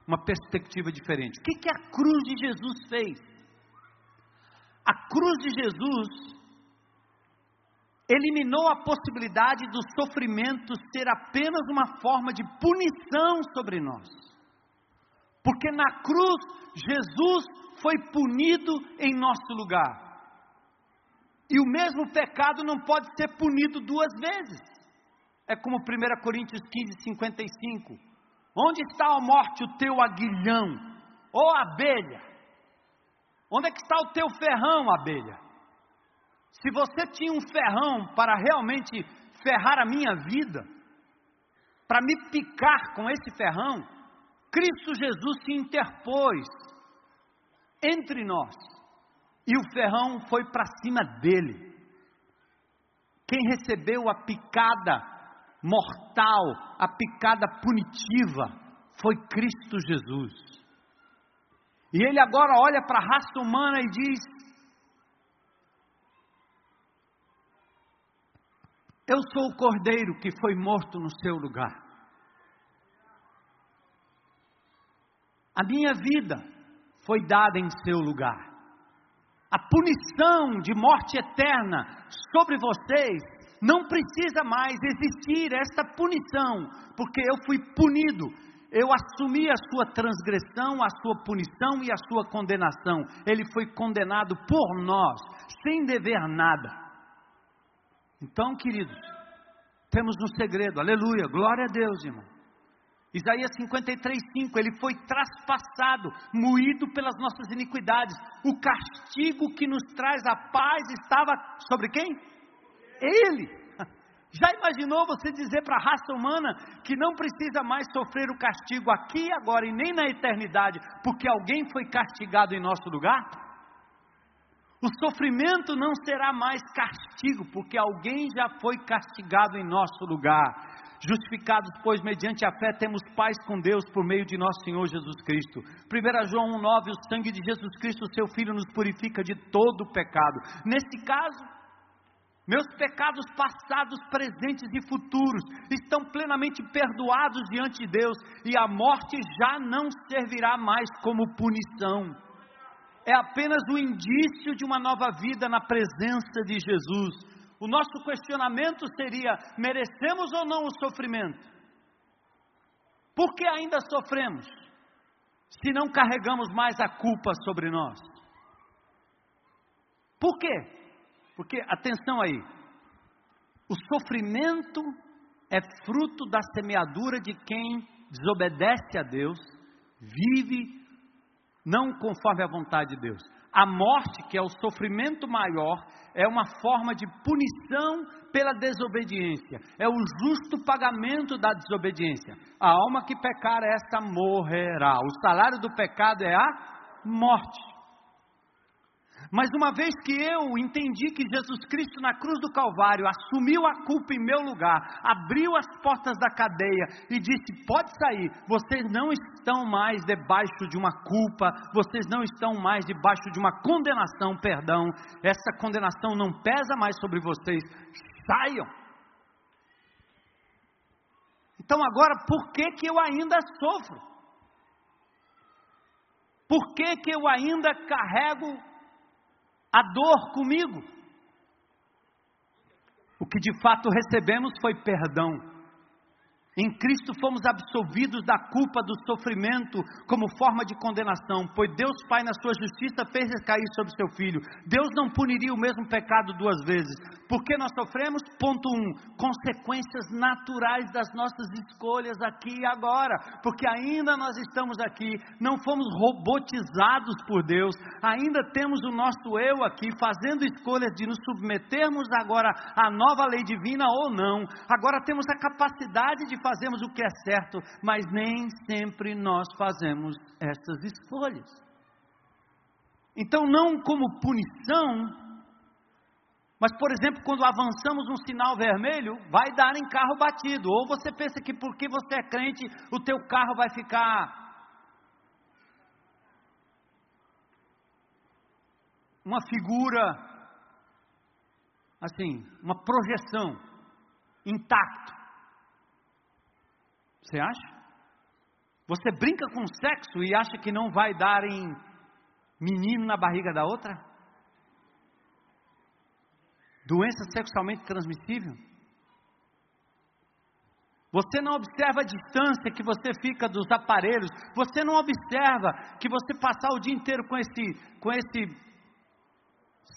uma perspectiva diferente. O que, que a cruz de Jesus fez? A cruz de Jesus eliminou a possibilidade do sofrimento ser apenas uma forma de punição sobre nós. Porque na cruz, Jesus foi punido em nosso lugar. E o mesmo pecado não pode ser punido duas vezes. É como 1 Coríntios 15, 55. Onde está a morte, o teu aguilhão? Ou abelha? Onde é que está o teu ferrão, abelha? Se você tinha um ferrão para realmente ferrar a minha vida, para me picar com esse ferrão, Cristo Jesus se interpôs entre nós e o ferrão foi para cima dele. Quem recebeu a picada mortal, a picada punitiva, foi Cristo Jesus. E ele agora olha para a raça humana e diz: Eu sou o cordeiro que foi morto no seu lugar. A minha vida foi dada em seu lugar. A punição de morte eterna sobre vocês não precisa mais existir esta punição, porque eu fui punido. Eu assumi a sua transgressão, a sua punição e a sua condenação. Ele foi condenado por nós, sem dever nada. Então, queridos, temos um segredo, aleluia, glória a Deus, irmão. Isaías 53, 5, ele foi traspassado, moído pelas nossas iniquidades. O castigo que nos traz a paz estava sobre quem? Ele. Já imaginou você dizer para a raça humana que não precisa mais sofrer o castigo aqui, agora e nem na eternidade, porque alguém foi castigado em nosso lugar? O sofrimento não será mais castigo, porque alguém já foi castigado em nosso lugar. Justificados, pois, mediante a fé, temos paz com Deus por meio de nosso Senhor Jesus Cristo. 1 João 1,9: O sangue de Jesus Cristo, seu Filho, nos purifica de todo o pecado. Nesse caso, meus pecados passados, presentes e futuros estão plenamente perdoados diante de Deus, e a morte já não servirá mais como punição é apenas o indício de uma nova vida na presença de Jesus. O nosso questionamento seria: merecemos ou não o sofrimento? Por que ainda sofremos? Se não carregamos mais a culpa sobre nós? Por quê? Porque, atenção aí, o sofrimento é fruto da semeadura de quem desobedece a Deus, vive não conforme a vontade de Deus. A morte, que é o sofrimento maior, é uma forma de punição pela desobediência, é o justo pagamento da desobediência. A alma que pecar, esta morrerá. O salário do pecado é a morte. Mas uma vez que eu entendi que Jesus Cristo na cruz do Calvário assumiu a culpa em meu lugar, abriu as portas da cadeia e disse: pode sair, vocês não estão mais debaixo de uma culpa, vocês não estão mais debaixo de uma condenação, perdão, essa condenação não pesa mais sobre vocês, saiam. Então agora, por que, que eu ainda sofro? Por que, que eu ainda carrego a dor comigo. O que de fato recebemos foi perdão. Em Cristo fomos absolvidos da culpa do sofrimento como forma de condenação, pois Deus Pai, na sua justiça, fez recair sobre seu Filho. Deus não puniria o mesmo pecado duas vezes. Por que nós sofremos? Ponto um: consequências naturais das nossas escolhas aqui e agora, porque ainda nós estamos aqui, não fomos robotizados por Deus, ainda temos o nosso eu aqui, fazendo escolhas de nos submetermos agora à nova lei divina ou não. Agora temos a capacidade de fazemos o que é certo, mas nem sempre nós fazemos essas escolhas. Então, não como punição, mas, por exemplo, quando avançamos um sinal vermelho, vai dar em carro batido. Ou você pensa que porque você é crente, o teu carro vai ficar uma figura assim, uma projeção intacto. Você acha? Você brinca com sexo e acha que não vai dar em menino na barriga da outra? Doença sexualmente transmissível? Você não observa a distância que você fica dos aparelhos. Você não observa que você passar o dia inteiro com esse, com esse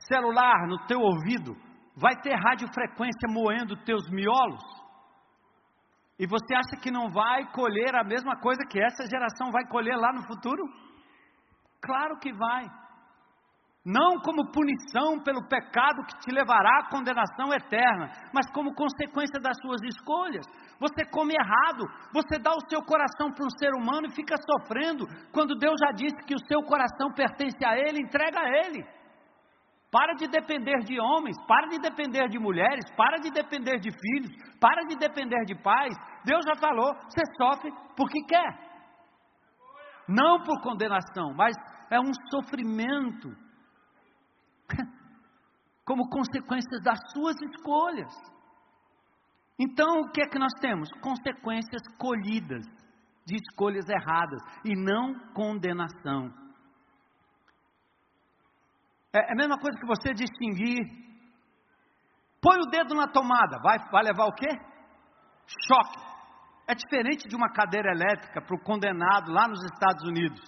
celular no teu ouvido vai ter radiofrequência moendo teus miolos. E você acha que não vai colher a mesma coisa que essa geração vai colher lá no futuro? Claro que vai. Não como punição pelo pecado que te levará à condenação eterna, mas como consequência das suas escolhas. Você come errado, você dá o seu coração para um ser humano e fica sofrendo, quando Deus já disse que o seu coração pertence a Ele, entrega a Ele. Para de depender de homens, para de depender de mulheres, para de depender de filhos, para de depender de pais. Deus já falou, você sofre porque quer. Não por condenação, mas é um sofrimento como consequências das suas escolhas. Então, o que é que nós temos? Consequências colhidas de escolhas erradas e não condenação. É, é a mesma coisa que você distinguir. Põe o dedo na tomada, vai, vai levar o quê? Choque. É diferente de uma cadeira elétrica para o condenado lá nos Estados Unidos.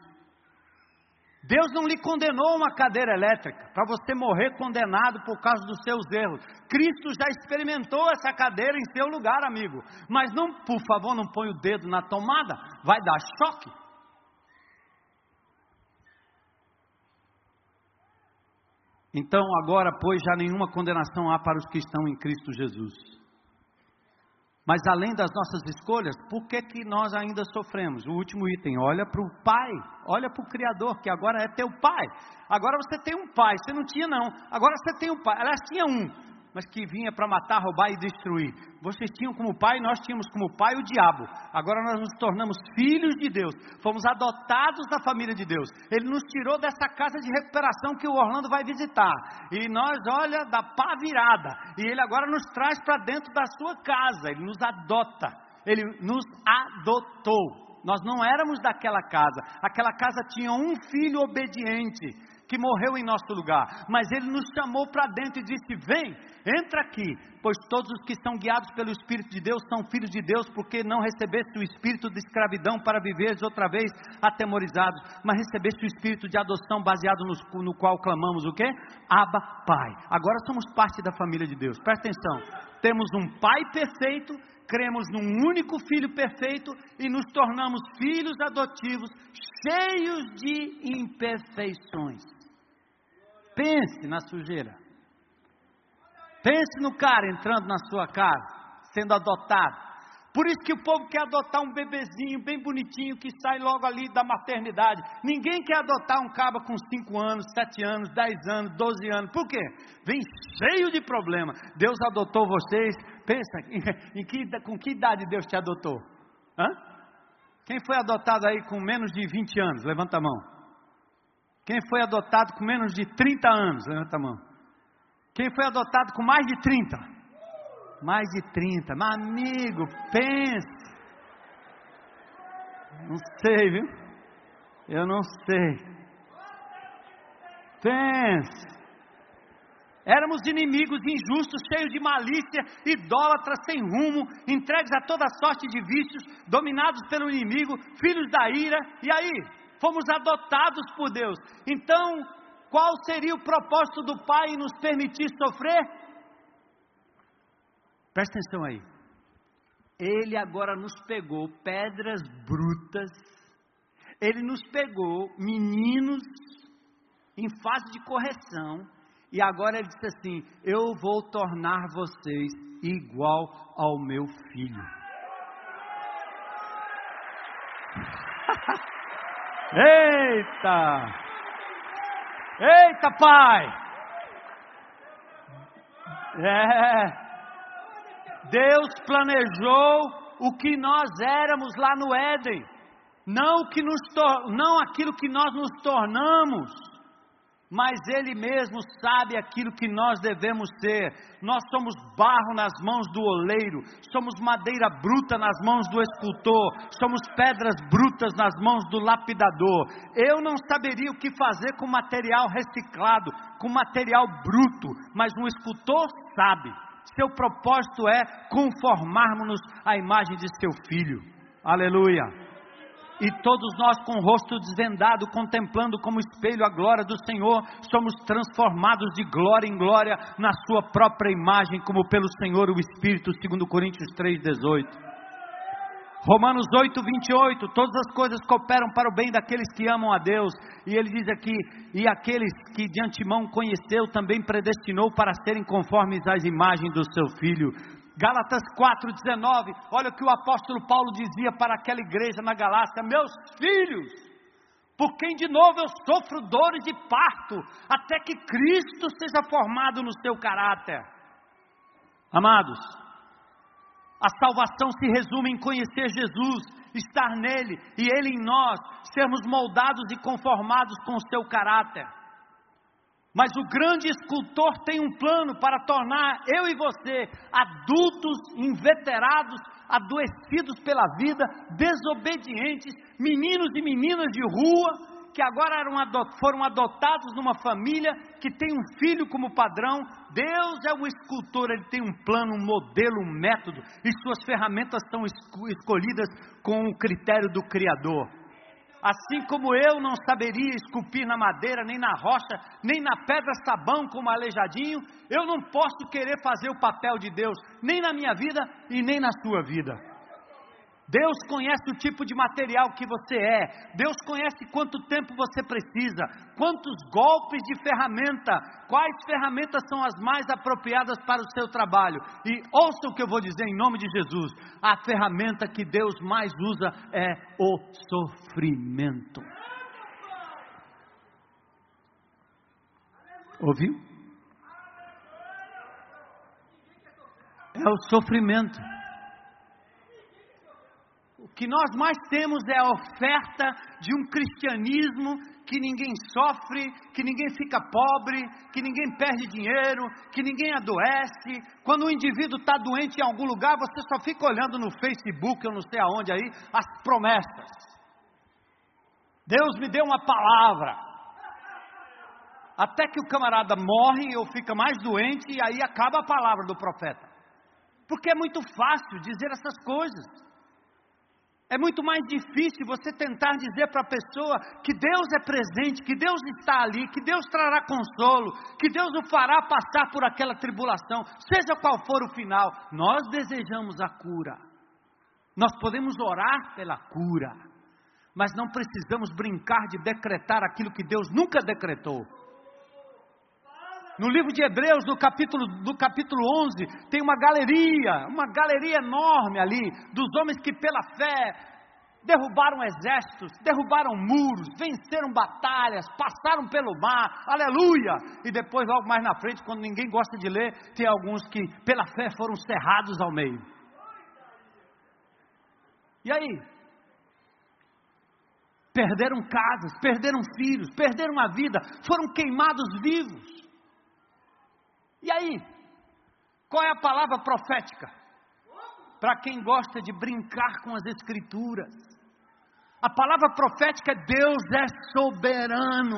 Deus não lhe condenou uma cadeira elétrica para você morrer condenado por causa dos seus erros. Cristo já experimentou essa cadeira em seu lugar, amigo. Mas não, por favor, não põe o dedo na tomada, vai dar choque. Então, agora, pois, já nenhuma condenação há para os que estão em Cristo Jesus. Mas além das nossas escolhas, por que, que nós ainda sofremos? O último item, olha para o Pai, olha para o Criador, que agora é teu Pai. Agora você tem um Pai, você não tinha não, agora você tem um Pai. Aliás, tinha um, mas que vinha para matar, roubar e destruir. Vocês tinham como pai, nós tínhamos como pai o diabo. Agora nós nos tornamos filhos de Deus, fomos adotados da família de Deus. Ele nos tirou dessa casa de recuperação que o Orlando vai visitar. E nós, olha, da pá virada. E ele agora nos traz para dentro da sua casa, ele nos adota. Ele nos adotou. Nós não éramos daquela casa. Aquela casa tinha um filho obediente que morreu em nosso lugar, mas ele nos chamou para dentro e disse: Vem, entra aqui, pois todos os que são guiados pelo Espírito de Deus são filhos de Deus, porque não recebeste o espírito de escravidão para viveres outra vez atemorizados, mas recebeste o espírito de adoção baseado no, no qual clamamos o quê? Abba, Pai. Agora somos parte da família de Deus. Presta atenção. Temos um Pai perfeito cremos num único Filho perfeito e nos tornamos filhos adotivos, cheios de imperfeições. Pense na sujeira. Pense no cara entrando na sua casa, sendo adotado. Por isso que o povo quer adotar um bebezinho bem bonitinho que sai logo ali da maternidade. Ninguém quer adotar um caba com 5 anos, 7 anos, 10 anos, 12 anos. Por quê? Vem cheio de problema. Deus adotou vocês. Pensa, em que, com que idade Deus te adotou? Hã? Quem foi adotado aí com menos de 20 anos? Levanta a mão. Quem foi adotado com menos de 30 anos? Levanta a mão. Quem foi adotado com mais de 30? Mais de 30. Meu amigo, pense. Não sei, viu? Eu não sei. Pense. Éramos inimigos injustos, cheios de malícia, idólatras sem rumo, entregues a toda sorte de vícios, dominados pelo inimigo, filhos da ira. E aí? Fomos adotados por Deus. Então, qual seria o propósito do Pai em nos permitir sofrer? Presta atenção aí. Ele agora nos pegou pedras brutas, ele nos pegou meninos em fase de correção, e agora ele disse assim: Eu vou tornar vocês igual ao meu filho. Eita! Eita, pai! É. Deus planejou o que nós éramos lá no Éden, não, que nos não aquilo que nós nos tornamos mas Ele mesmo sabe aquilo que nós devemos ser. Nós somos barro nas mãos do oleiro, somos madeira bruta nas mãos do escultor, somos pedras brutas nas mãos do lapidador. Eu não saberia o que fazer com material reciclado, com material bruto, mas um escultor sabe. Seu propósito é conformarmos-nos à imagem de seu filho. Aleluia e todos nós com o rosto desvendado, contemplando como espelho a glória do Senhor, somos transformados de glória em glória na Sua própria imagem, como pelo Senhor o Espírito, segundo Coríntios 3,18. Romanos 8, 28, todas as coisas cooperam para o bem daqueles que amam a Deus, e ele diz aqui: e aqueles que de antemão conheceu, também predestinou para serem conformes às imagens do seu filho, Gálatas 4,19, olha o que o apóstolo Paulo dizia para aquela igreja na Galácia: Meus filhos, por quem de novo eu sofro dores de parto, até que Cristo seja formado no seu caráter. Amados, a salvação se resume em conhecer Jesus, estar nele e ele em nós, sermos moldados e conformados com o seu caráter. Mas o grande escultor tem um plano para tornar eu e você adultos, inveterados, adoecidos pela vida, desobedientes, meninos e meninas de rua, que agora foram adotados numa família que tem um filho como padrão. Deus é o escultor, ele tem um plano, um modelo, um método, e suas ferramentas são escolhidas com o critério do Criador. Assim como eu não saberia esculpir na madeira, nem na rocha, nem na pedra sabão como aleijadinho, eu não posso querer fazer o papel de Deus, nem na minha vida e nem na sua vida. Deus conhece o tipo de material que você é, Deus conhece quanto tempo você precisa, quantos golpes de ferramenta, quais ferramentas são as mais apropriadas para o seu trabalho. E ouça o que eu vou dizer em nome de Jesus: a ferramenta que Deus mais usa é o sofrimento. Ouviu? É o sofrimento que nós mais temos é a oferta de um cristianismo que ninguém sofre, que ninguém fica pobre, que ninguém perde dinheiro, que ninguém adoece. Quando o indivíduo está doente em algum lugar, você só fica olhando no Facebook, eu não sei aonde aí, as promessas. Deus me deu uma palavra. Até que o camarada morre ou fica mais doente e aí acaba a palavra do profeta. Porque é muito fácil dizer essas coisas. É muito mais difícil você tentar dizer para a pessoa que Deus é presente, que Deus está ali, que Deus trará consolo, que Deus o fará passar por aquela tribulação, seja qual for o final. Nós desejamos a cura. Nós podemos orar pela cura, mas não precisamos brincar de decretar aquilo que Deus nunca decretou. No livro de Hebreus, no capítulo, no capítulo 11, tem uma galeria, uma galeria enorme ali, dos homens que pela fé derrubaram exércitos, derrubaram muros, venceram batalhas, passaram pelo mar, aleluia! E depois, logo mais na frente, quando ninguém gosta de ler, tem alguns que pela fé foram cerrados ao meio. E aí? Perderam casas, perderam filhos, perderam a vida, foram queimados vivos. E aí? Qual é a palavra profética? Para quem gosta de brincar com as Escrituras. A palavra profética é Deus é soberano,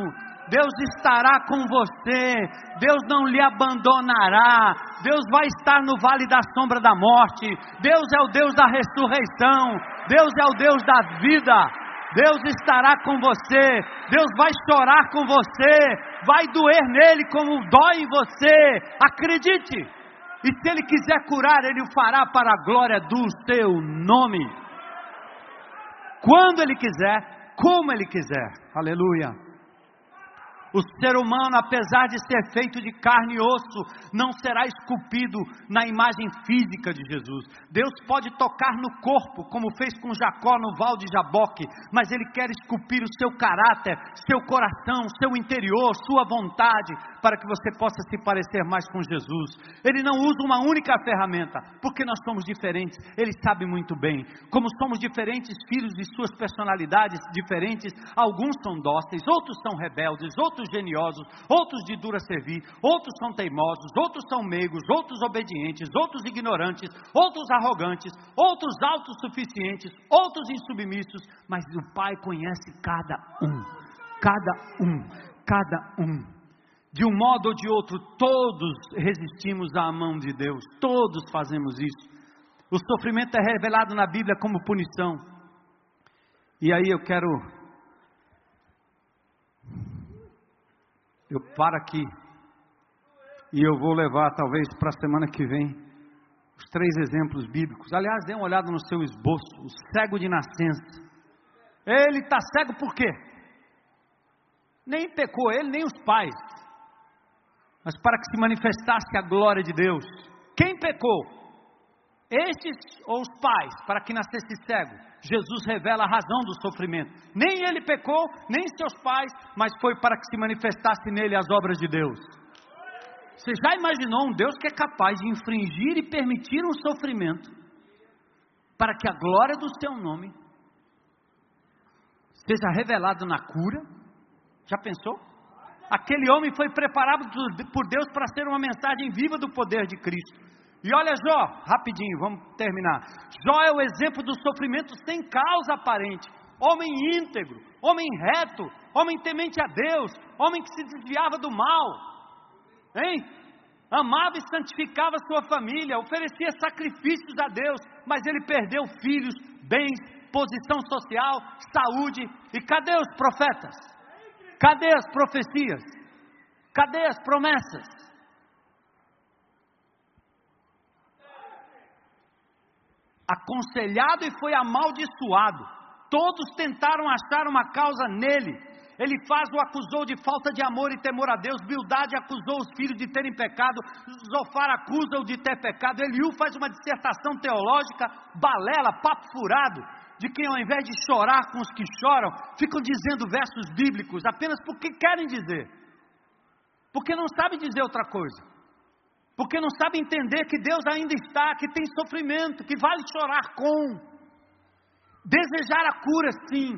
Deus estará com você, Deus não lhe abandonará, Deus vai estar no vale da sombra da morte, Deus é o Deus da ressurreição, Deus é o Deus da vida, Deus estará com você, Deus vai chorar com você, vai doer nele como dói em você, acredite, e se ele quiser curar, ele o fará para a glória do seu nome. Quando Ele quiser, como Ele quiser. Aleluia. O ser humano, apesar de ser feito de carne e osso, não será esculpido na imagem física de Jesus. Deus pode tocar no corpo, como fez com Jacó no val de Jaboque, mas Ele quer esculpir o seu caráter, seu coração, seu interior, sua vontade, para que você possa se parecer mais com Jesus. Ele não usa uma única ferramenta, porque nós somos diferentes. Ele sabe muito bem. Como somos diferentes, filhos de suas personalidades diferentes, alguns são dóceis, outros são rebeldes, outros outros geniosos, outros de dura servir, outros são teimosos, outros são meigos, outros obedientes, outros ignorantes, outros arrogantes, outros autossuficientes, outros insubmissos, mas o Pai conhece cada um, cada um, cada um. De um modo ou de outro, todos resistimos à mão de Deus, todos fazemos isso. O sofrimento é revelado na Bíblia como punição. E aí eu quero eu paro aqui e eu vou levar talvez para a semana que vem os três exemplos bíblicos. Aliás, dê uma olhada no seu esboço, o cego de nascença. Ele está cego por quê? Nem pecou ele, nem os pais. Mas para que se manifestasse a glória de Deus. Quem pecou? Estes ou os pais, para que nascesse cego? Jesus revela a razão do sofrimento. Nem ele pecou, nem seus pais, mas foi para que se manifestasse nele as obras de Deus. Você já imaginou um Deus que é capaz de infringir e permitir um sofrimento para que a glória do seu nome seja revelado na cura? Já pensou? Aquele homem foi preparado por Deus para ser uma mensagem viva do poder de Cristo. E olha Jó, rapidinho, vamos terminar. Jó é o exemplo do sofrimento sem causa aparente. Homem íntegro, homem reto, homem temente a Deus, homem que se desviava do mal. Hein? Amava e santificava sua família, oferecia sacrifícios a Deus, mas ele perdeu filhos, bens, posição social, saúde. E cadê os profetas? Cadê as profecias? Cadê as promessas? Aconselhado e foi amaldiçoado. Todos tentaram achar uma causa nele. Ele faz o acusou de falta de amor e temor a Deus. Bildade acusou os filhos de terem pecado. Zofar acusa-o de ter pecado. Eliú faz uma dissertação teológica, balela, papo furado, de quem ao invés de chorar com os que choram, ficam dizendo versos bíblicos apenas porque querem dizer. Porque não sabem dizer outra coisa porque não sabe entender que Deus ainda está, que tem sofrimento, que vale chorar com. Desejar a cura, sim.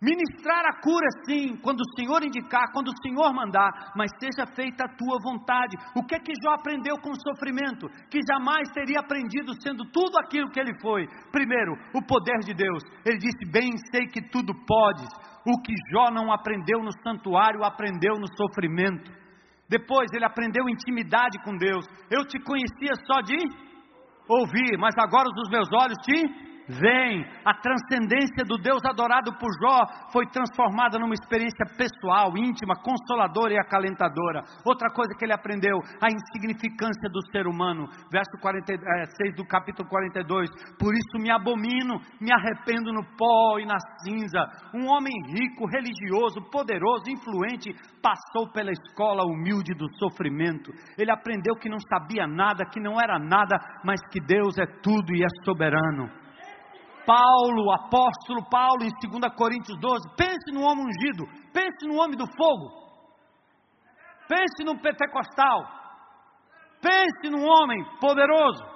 Ministrar a cura, sim, quando o Senhor indicar, quando o Senhor mandar, mas seja feita a tua vontade. O que é que Jó aprendeu com o sofrimento? Que jamais teria aprendido sendo tudo aquilo que ele foi. Primeiro, o poder de Deus. Ele disse: Bem sei que tudo podes. O que Jó não aprendeu no santuário, aprendeu no sofrimento. Depois ele aprendeu intimidade com Deus. Eu te conhecia só de ouvir, mas agora os meus olhos te Vem, a transcendência do Deus adorado por Jó foi transformada numa experiência pessoal, íntima, consoladora e acalentadora. Outra coisa que ele aprendeu, a insignificância do ser humano. Verso 46 é, do capítulo 42. Por isso me abomino, me arrependo no pó e na cinza. Um homem rico, religioso, poderoso, influente, passou pela escola humilde do sofrimento. Ele aprendeu que não sabia nada, que não era nada, mas que Deus é tudo e é soberano. Paulo, apóstolo Paulo, em 2 Coríntios 12, pense no homem ungido, pense no homem do fogo, pense no pentecostal, pense num homem poderoso.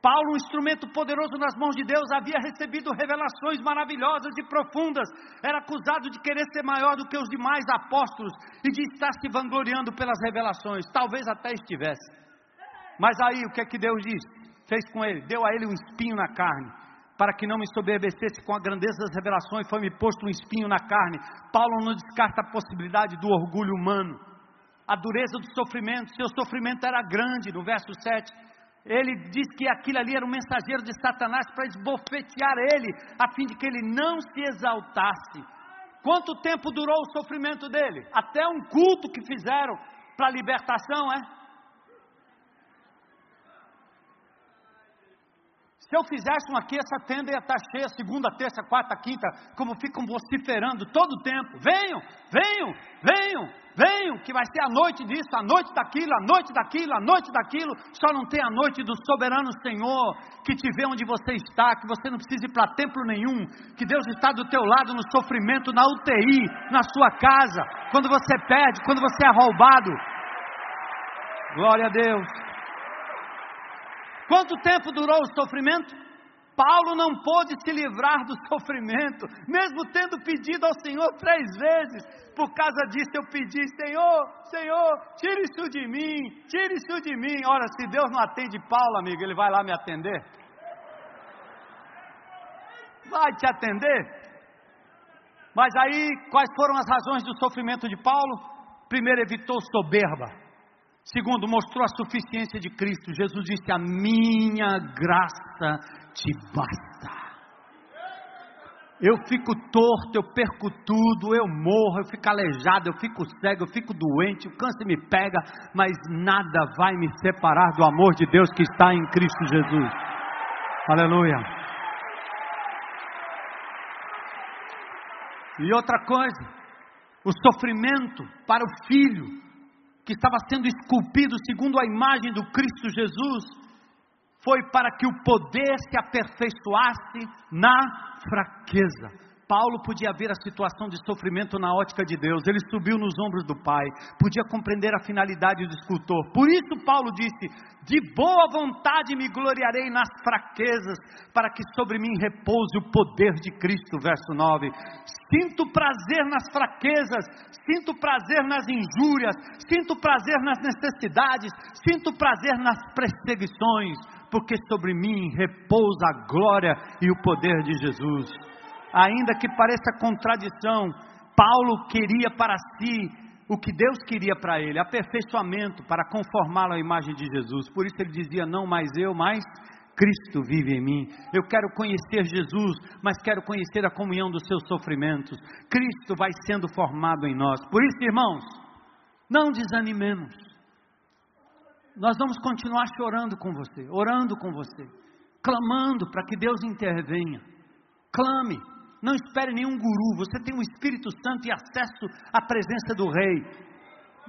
Paulo, um instrumento poderoso nas mãos de Deus, havia recebido revelações maravilhosas e profundas, era acusado de querer ser maior do que os demais apóstolos e de estar se vangloriando pelas revelações, talvez até estivesse. Mas aí o que é que Deus disse? Fez com ele, deu a ele um espinho na carne para que não me soberbecesse com a grandeza das revelações, foi-me posto um espinho na carne. Paulo não descarta a possibilidade do orgulho humano, a dureza do sofrimento, seu sofrimento era grande, no verso 7. Ele diz que aquilo ali era um mensageiro de Satanás para esbofetear ele, a fim de que ele não se exaltasse. Quanto tempo durou o sofrimento dele? Até um culto que fizeram para a libertação, é? Se eu fizesse uma aqui, essa tenda ia estar cheia segunda, terça, quarta, quinta, como ficam vociferando todo o tempo. Venham, venham, venham, venham, que vai ser a noite disso, a noite daquilo, a noite daquilo, a noite daquilo. Só não tem a noite do soberano Senhor, que te vê onde você está, que você não precisa ir para templo nenhum, que Deus está do teu lado no sofrimento, na UTI, na sua casa, quando você perde, quando você é roubado. Glória a Deus. Quanto tempo durou o sofrimento? Paulo não pôde se livrar do sofrimento, mesmo tendo pedido ao Senhor três vezes. Por causa disso eu pedi: Senhor, Senhor, tire isso de mim, tire isso de mim. Ora, se Deus não atende Paulo, amigo, ele vai lá me atender? Vai te atender? Mas aí, quais foram as razões do sofrimento de Paulo? Primeiro, evitou soberba. Segundo, mostrou a suficiência de Cristo. Jesus disse: A minha graça te basta. Eu fico torto, eu perco tudo, eu morro, eu fico aleijado, eu fico cego, eu fico doente, o câncer me pega, mas nada vai me separar do amor de Deus que está em Cristo Jesus. Aleluia. E outra coisa, o sofrimento para o filho que estava sendo esculpido segundo a imagem do Cristo Jesus, foi para que o poder se aperfeiçoasse na fraqueza. Paulo podia ver a situação de sofrimento na ótica de Deus, ele subiu nos ombros do Pai, podia compreender a finalidade do escultor. Por isso, Paulo disse: De boa vontade me gloriarei nas fraquezas, para que sobre mim repouse o poder de Cristo. Verso 9: Sinto prazer nas fraquezas, sinto prazer nas injúrias, sinto prazer nas necessidades, sinto prazer nas perseguições, porque sobre mim repousa a glória e o poder de Jesus ainda que pareça contradição, Paulo queria para si o que Deus queria para ele, aperfeiçoamento para conformá-lo à imagem de Jesus. Por isso ele dizia: Não mais eu, mas Cristo vive em mim. Eu quero conhecer Jesus, mas quero conhecer a comunhão dos seus sofrimentos. Cristo vai sendo formado em nós. Por isso, irmãos, não desanimemos. Nós vamos continuar chorando com você, orando com você, clamando para que Deus intervenha. Clame, não espere nenhum guru, você tem o Espírito Santo e acesso à presença do Rei.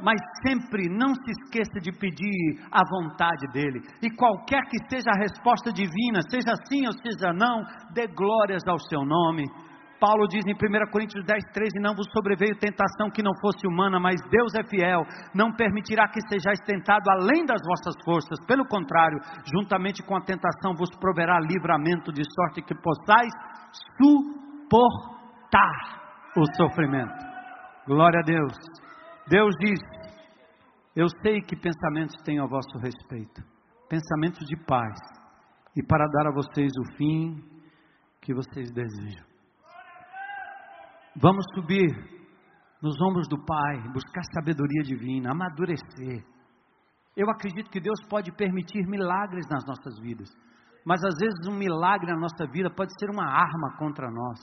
Mas sempre não se esqueça de pedir a vontade dEle. E qualquer que seja a resposta divina, seja sim ou seja não, dê glórias ao seu nome. Paulo diz em 1 Coríntios 10, 13: Não vos sobreveio tentação que não fosse humana, mas Deus é fiel, não permitirá que sejais tentado além das vossas forças. Pelo contrário, juntamente com a tentação vos proverá livramento, de sorte que possais suportar o sofrimento. Glória a Deus. Deus diz: Eu sei que pensamentos tenho a vosso respeito, pensamentos de paz, e para dar a vocês o fim que vocês desejam. Vamos subir nos ombros do Pai, buscar sabedoria divina, amadurecer. Eu acredito que Deus pode permitir milagres nas nossas vidas Mas às vezes um milagre na nossa vida pode ser uma arma contra nós.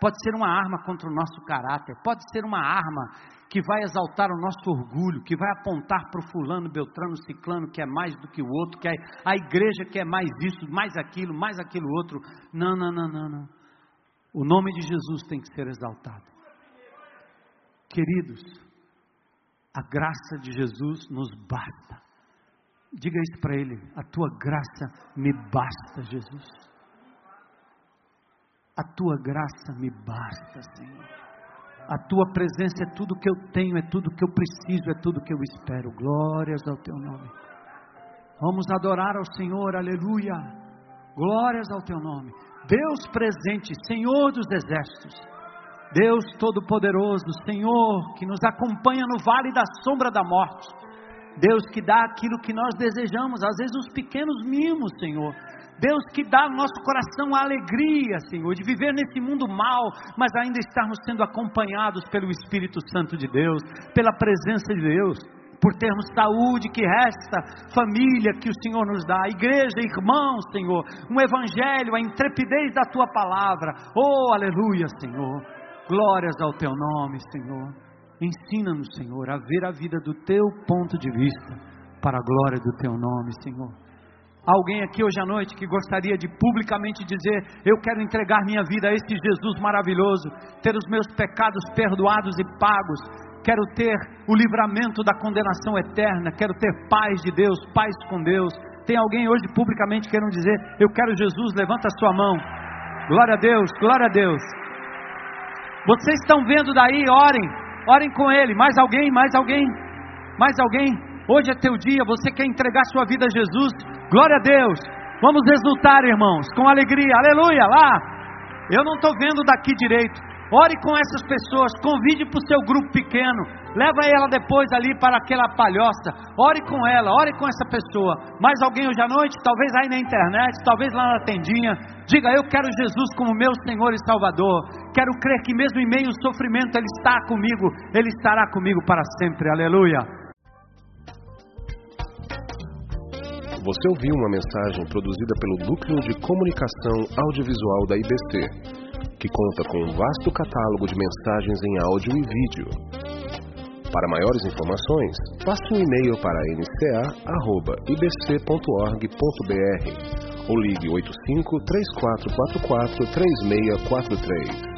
Pode ser uma arma contra o nosso caráter, pode ser uma arma que vai exaltar o nosso orgulho, que vai apontar para o fulano, beltrano, ciclano, que é mais do que o outro, que é a igreja que é mais isso, mais aquilo, mais aquilo outro. Não, não, não, não, não. O nome de Jesus tem que ser exaltado. Queridos, a graça de Jesus nos basta. Diga isso para ele: a tua graça me basta, Jesus. A tua graça me basta, Senhor. A tua presença é tudo que eu tenho, é tudo que eu preciso, é tudo que eu espero. Glórias ao teu nome. Vamos adorar ao Senhor, aleluia. Glórias ao teu nome. Deus presente, Senhor dos exércitos. Deus Todo-Poderoso, Senhor, que nos acompanha no vale da sombra da morte. Deus que dá aquilo que nós desejamos, às vezes os pequenos mimos, Senhor. Deus que dá ao nosso coração a alegria, Senhor, de viver nesse mundo mal, mas ainda estarmos sendo acompanhados pelo Espírito Santo de Deus, pela presença de Deus, por termos saúde que resta, família que o Senhor nos dá, igreja, irmãos, Senhor, um evangelho, a intrepidez da tua palavra. Oh, aleluia, Senhor. Glórias ao teu nome, Senhor. Ensina-nos, Senhor, a ver a vida do teu ponto de vista, para a glória do teu nome, Senhor. Alguém aqui hoje à noite que gostaria de publicamente dizer: Eu quero entregar minha vida a esse Jesus maravilhoso, ter os meus pecados perdoados e pagos, quero ter o livramento da condenação eterna, quero ter paz de Deus, paz com Deus. Tem alguém hoje publicamente querendo dizer: Eu quero Jesus, levanta a sua mão. Glória a Deus, glória a Deus. Vocês estão vendo daí, orem. Orem com ele. Mais alguém? Mais alguém? Mais alguém? Hoje é teu dia. Você quer entregar sua vida a Jesus? Glória a Deus. Vamos exultar, irmãos, com alegria. Aleluia. Lá. Eu não estou vendo daqui direito. Ore com essas pessoas, convide para o seu grupo pequeno, leva ela depois ali para aquela palhoça, ore com ela, ore com essa pessoa. Mais alguém hoje à noite, talvez aí na internet, talvez lá na tendinha, diga: Eu quero Jesus como meu Senhor e Salvador. Quero crer que mesmo em meio ao sofrimento Ele está comigo, Ele estará comigo para sempre. Aleluia. Você ouviu uma mensagem produzida pelo Núcleo de Comunicação Audiovisual da IBC que conta com um vasto catálogo de mensagens em áudio e vídeo. Para maiores informações, passe um e-mail para nca.ibc.org.br ou ligue 85 3444 3643.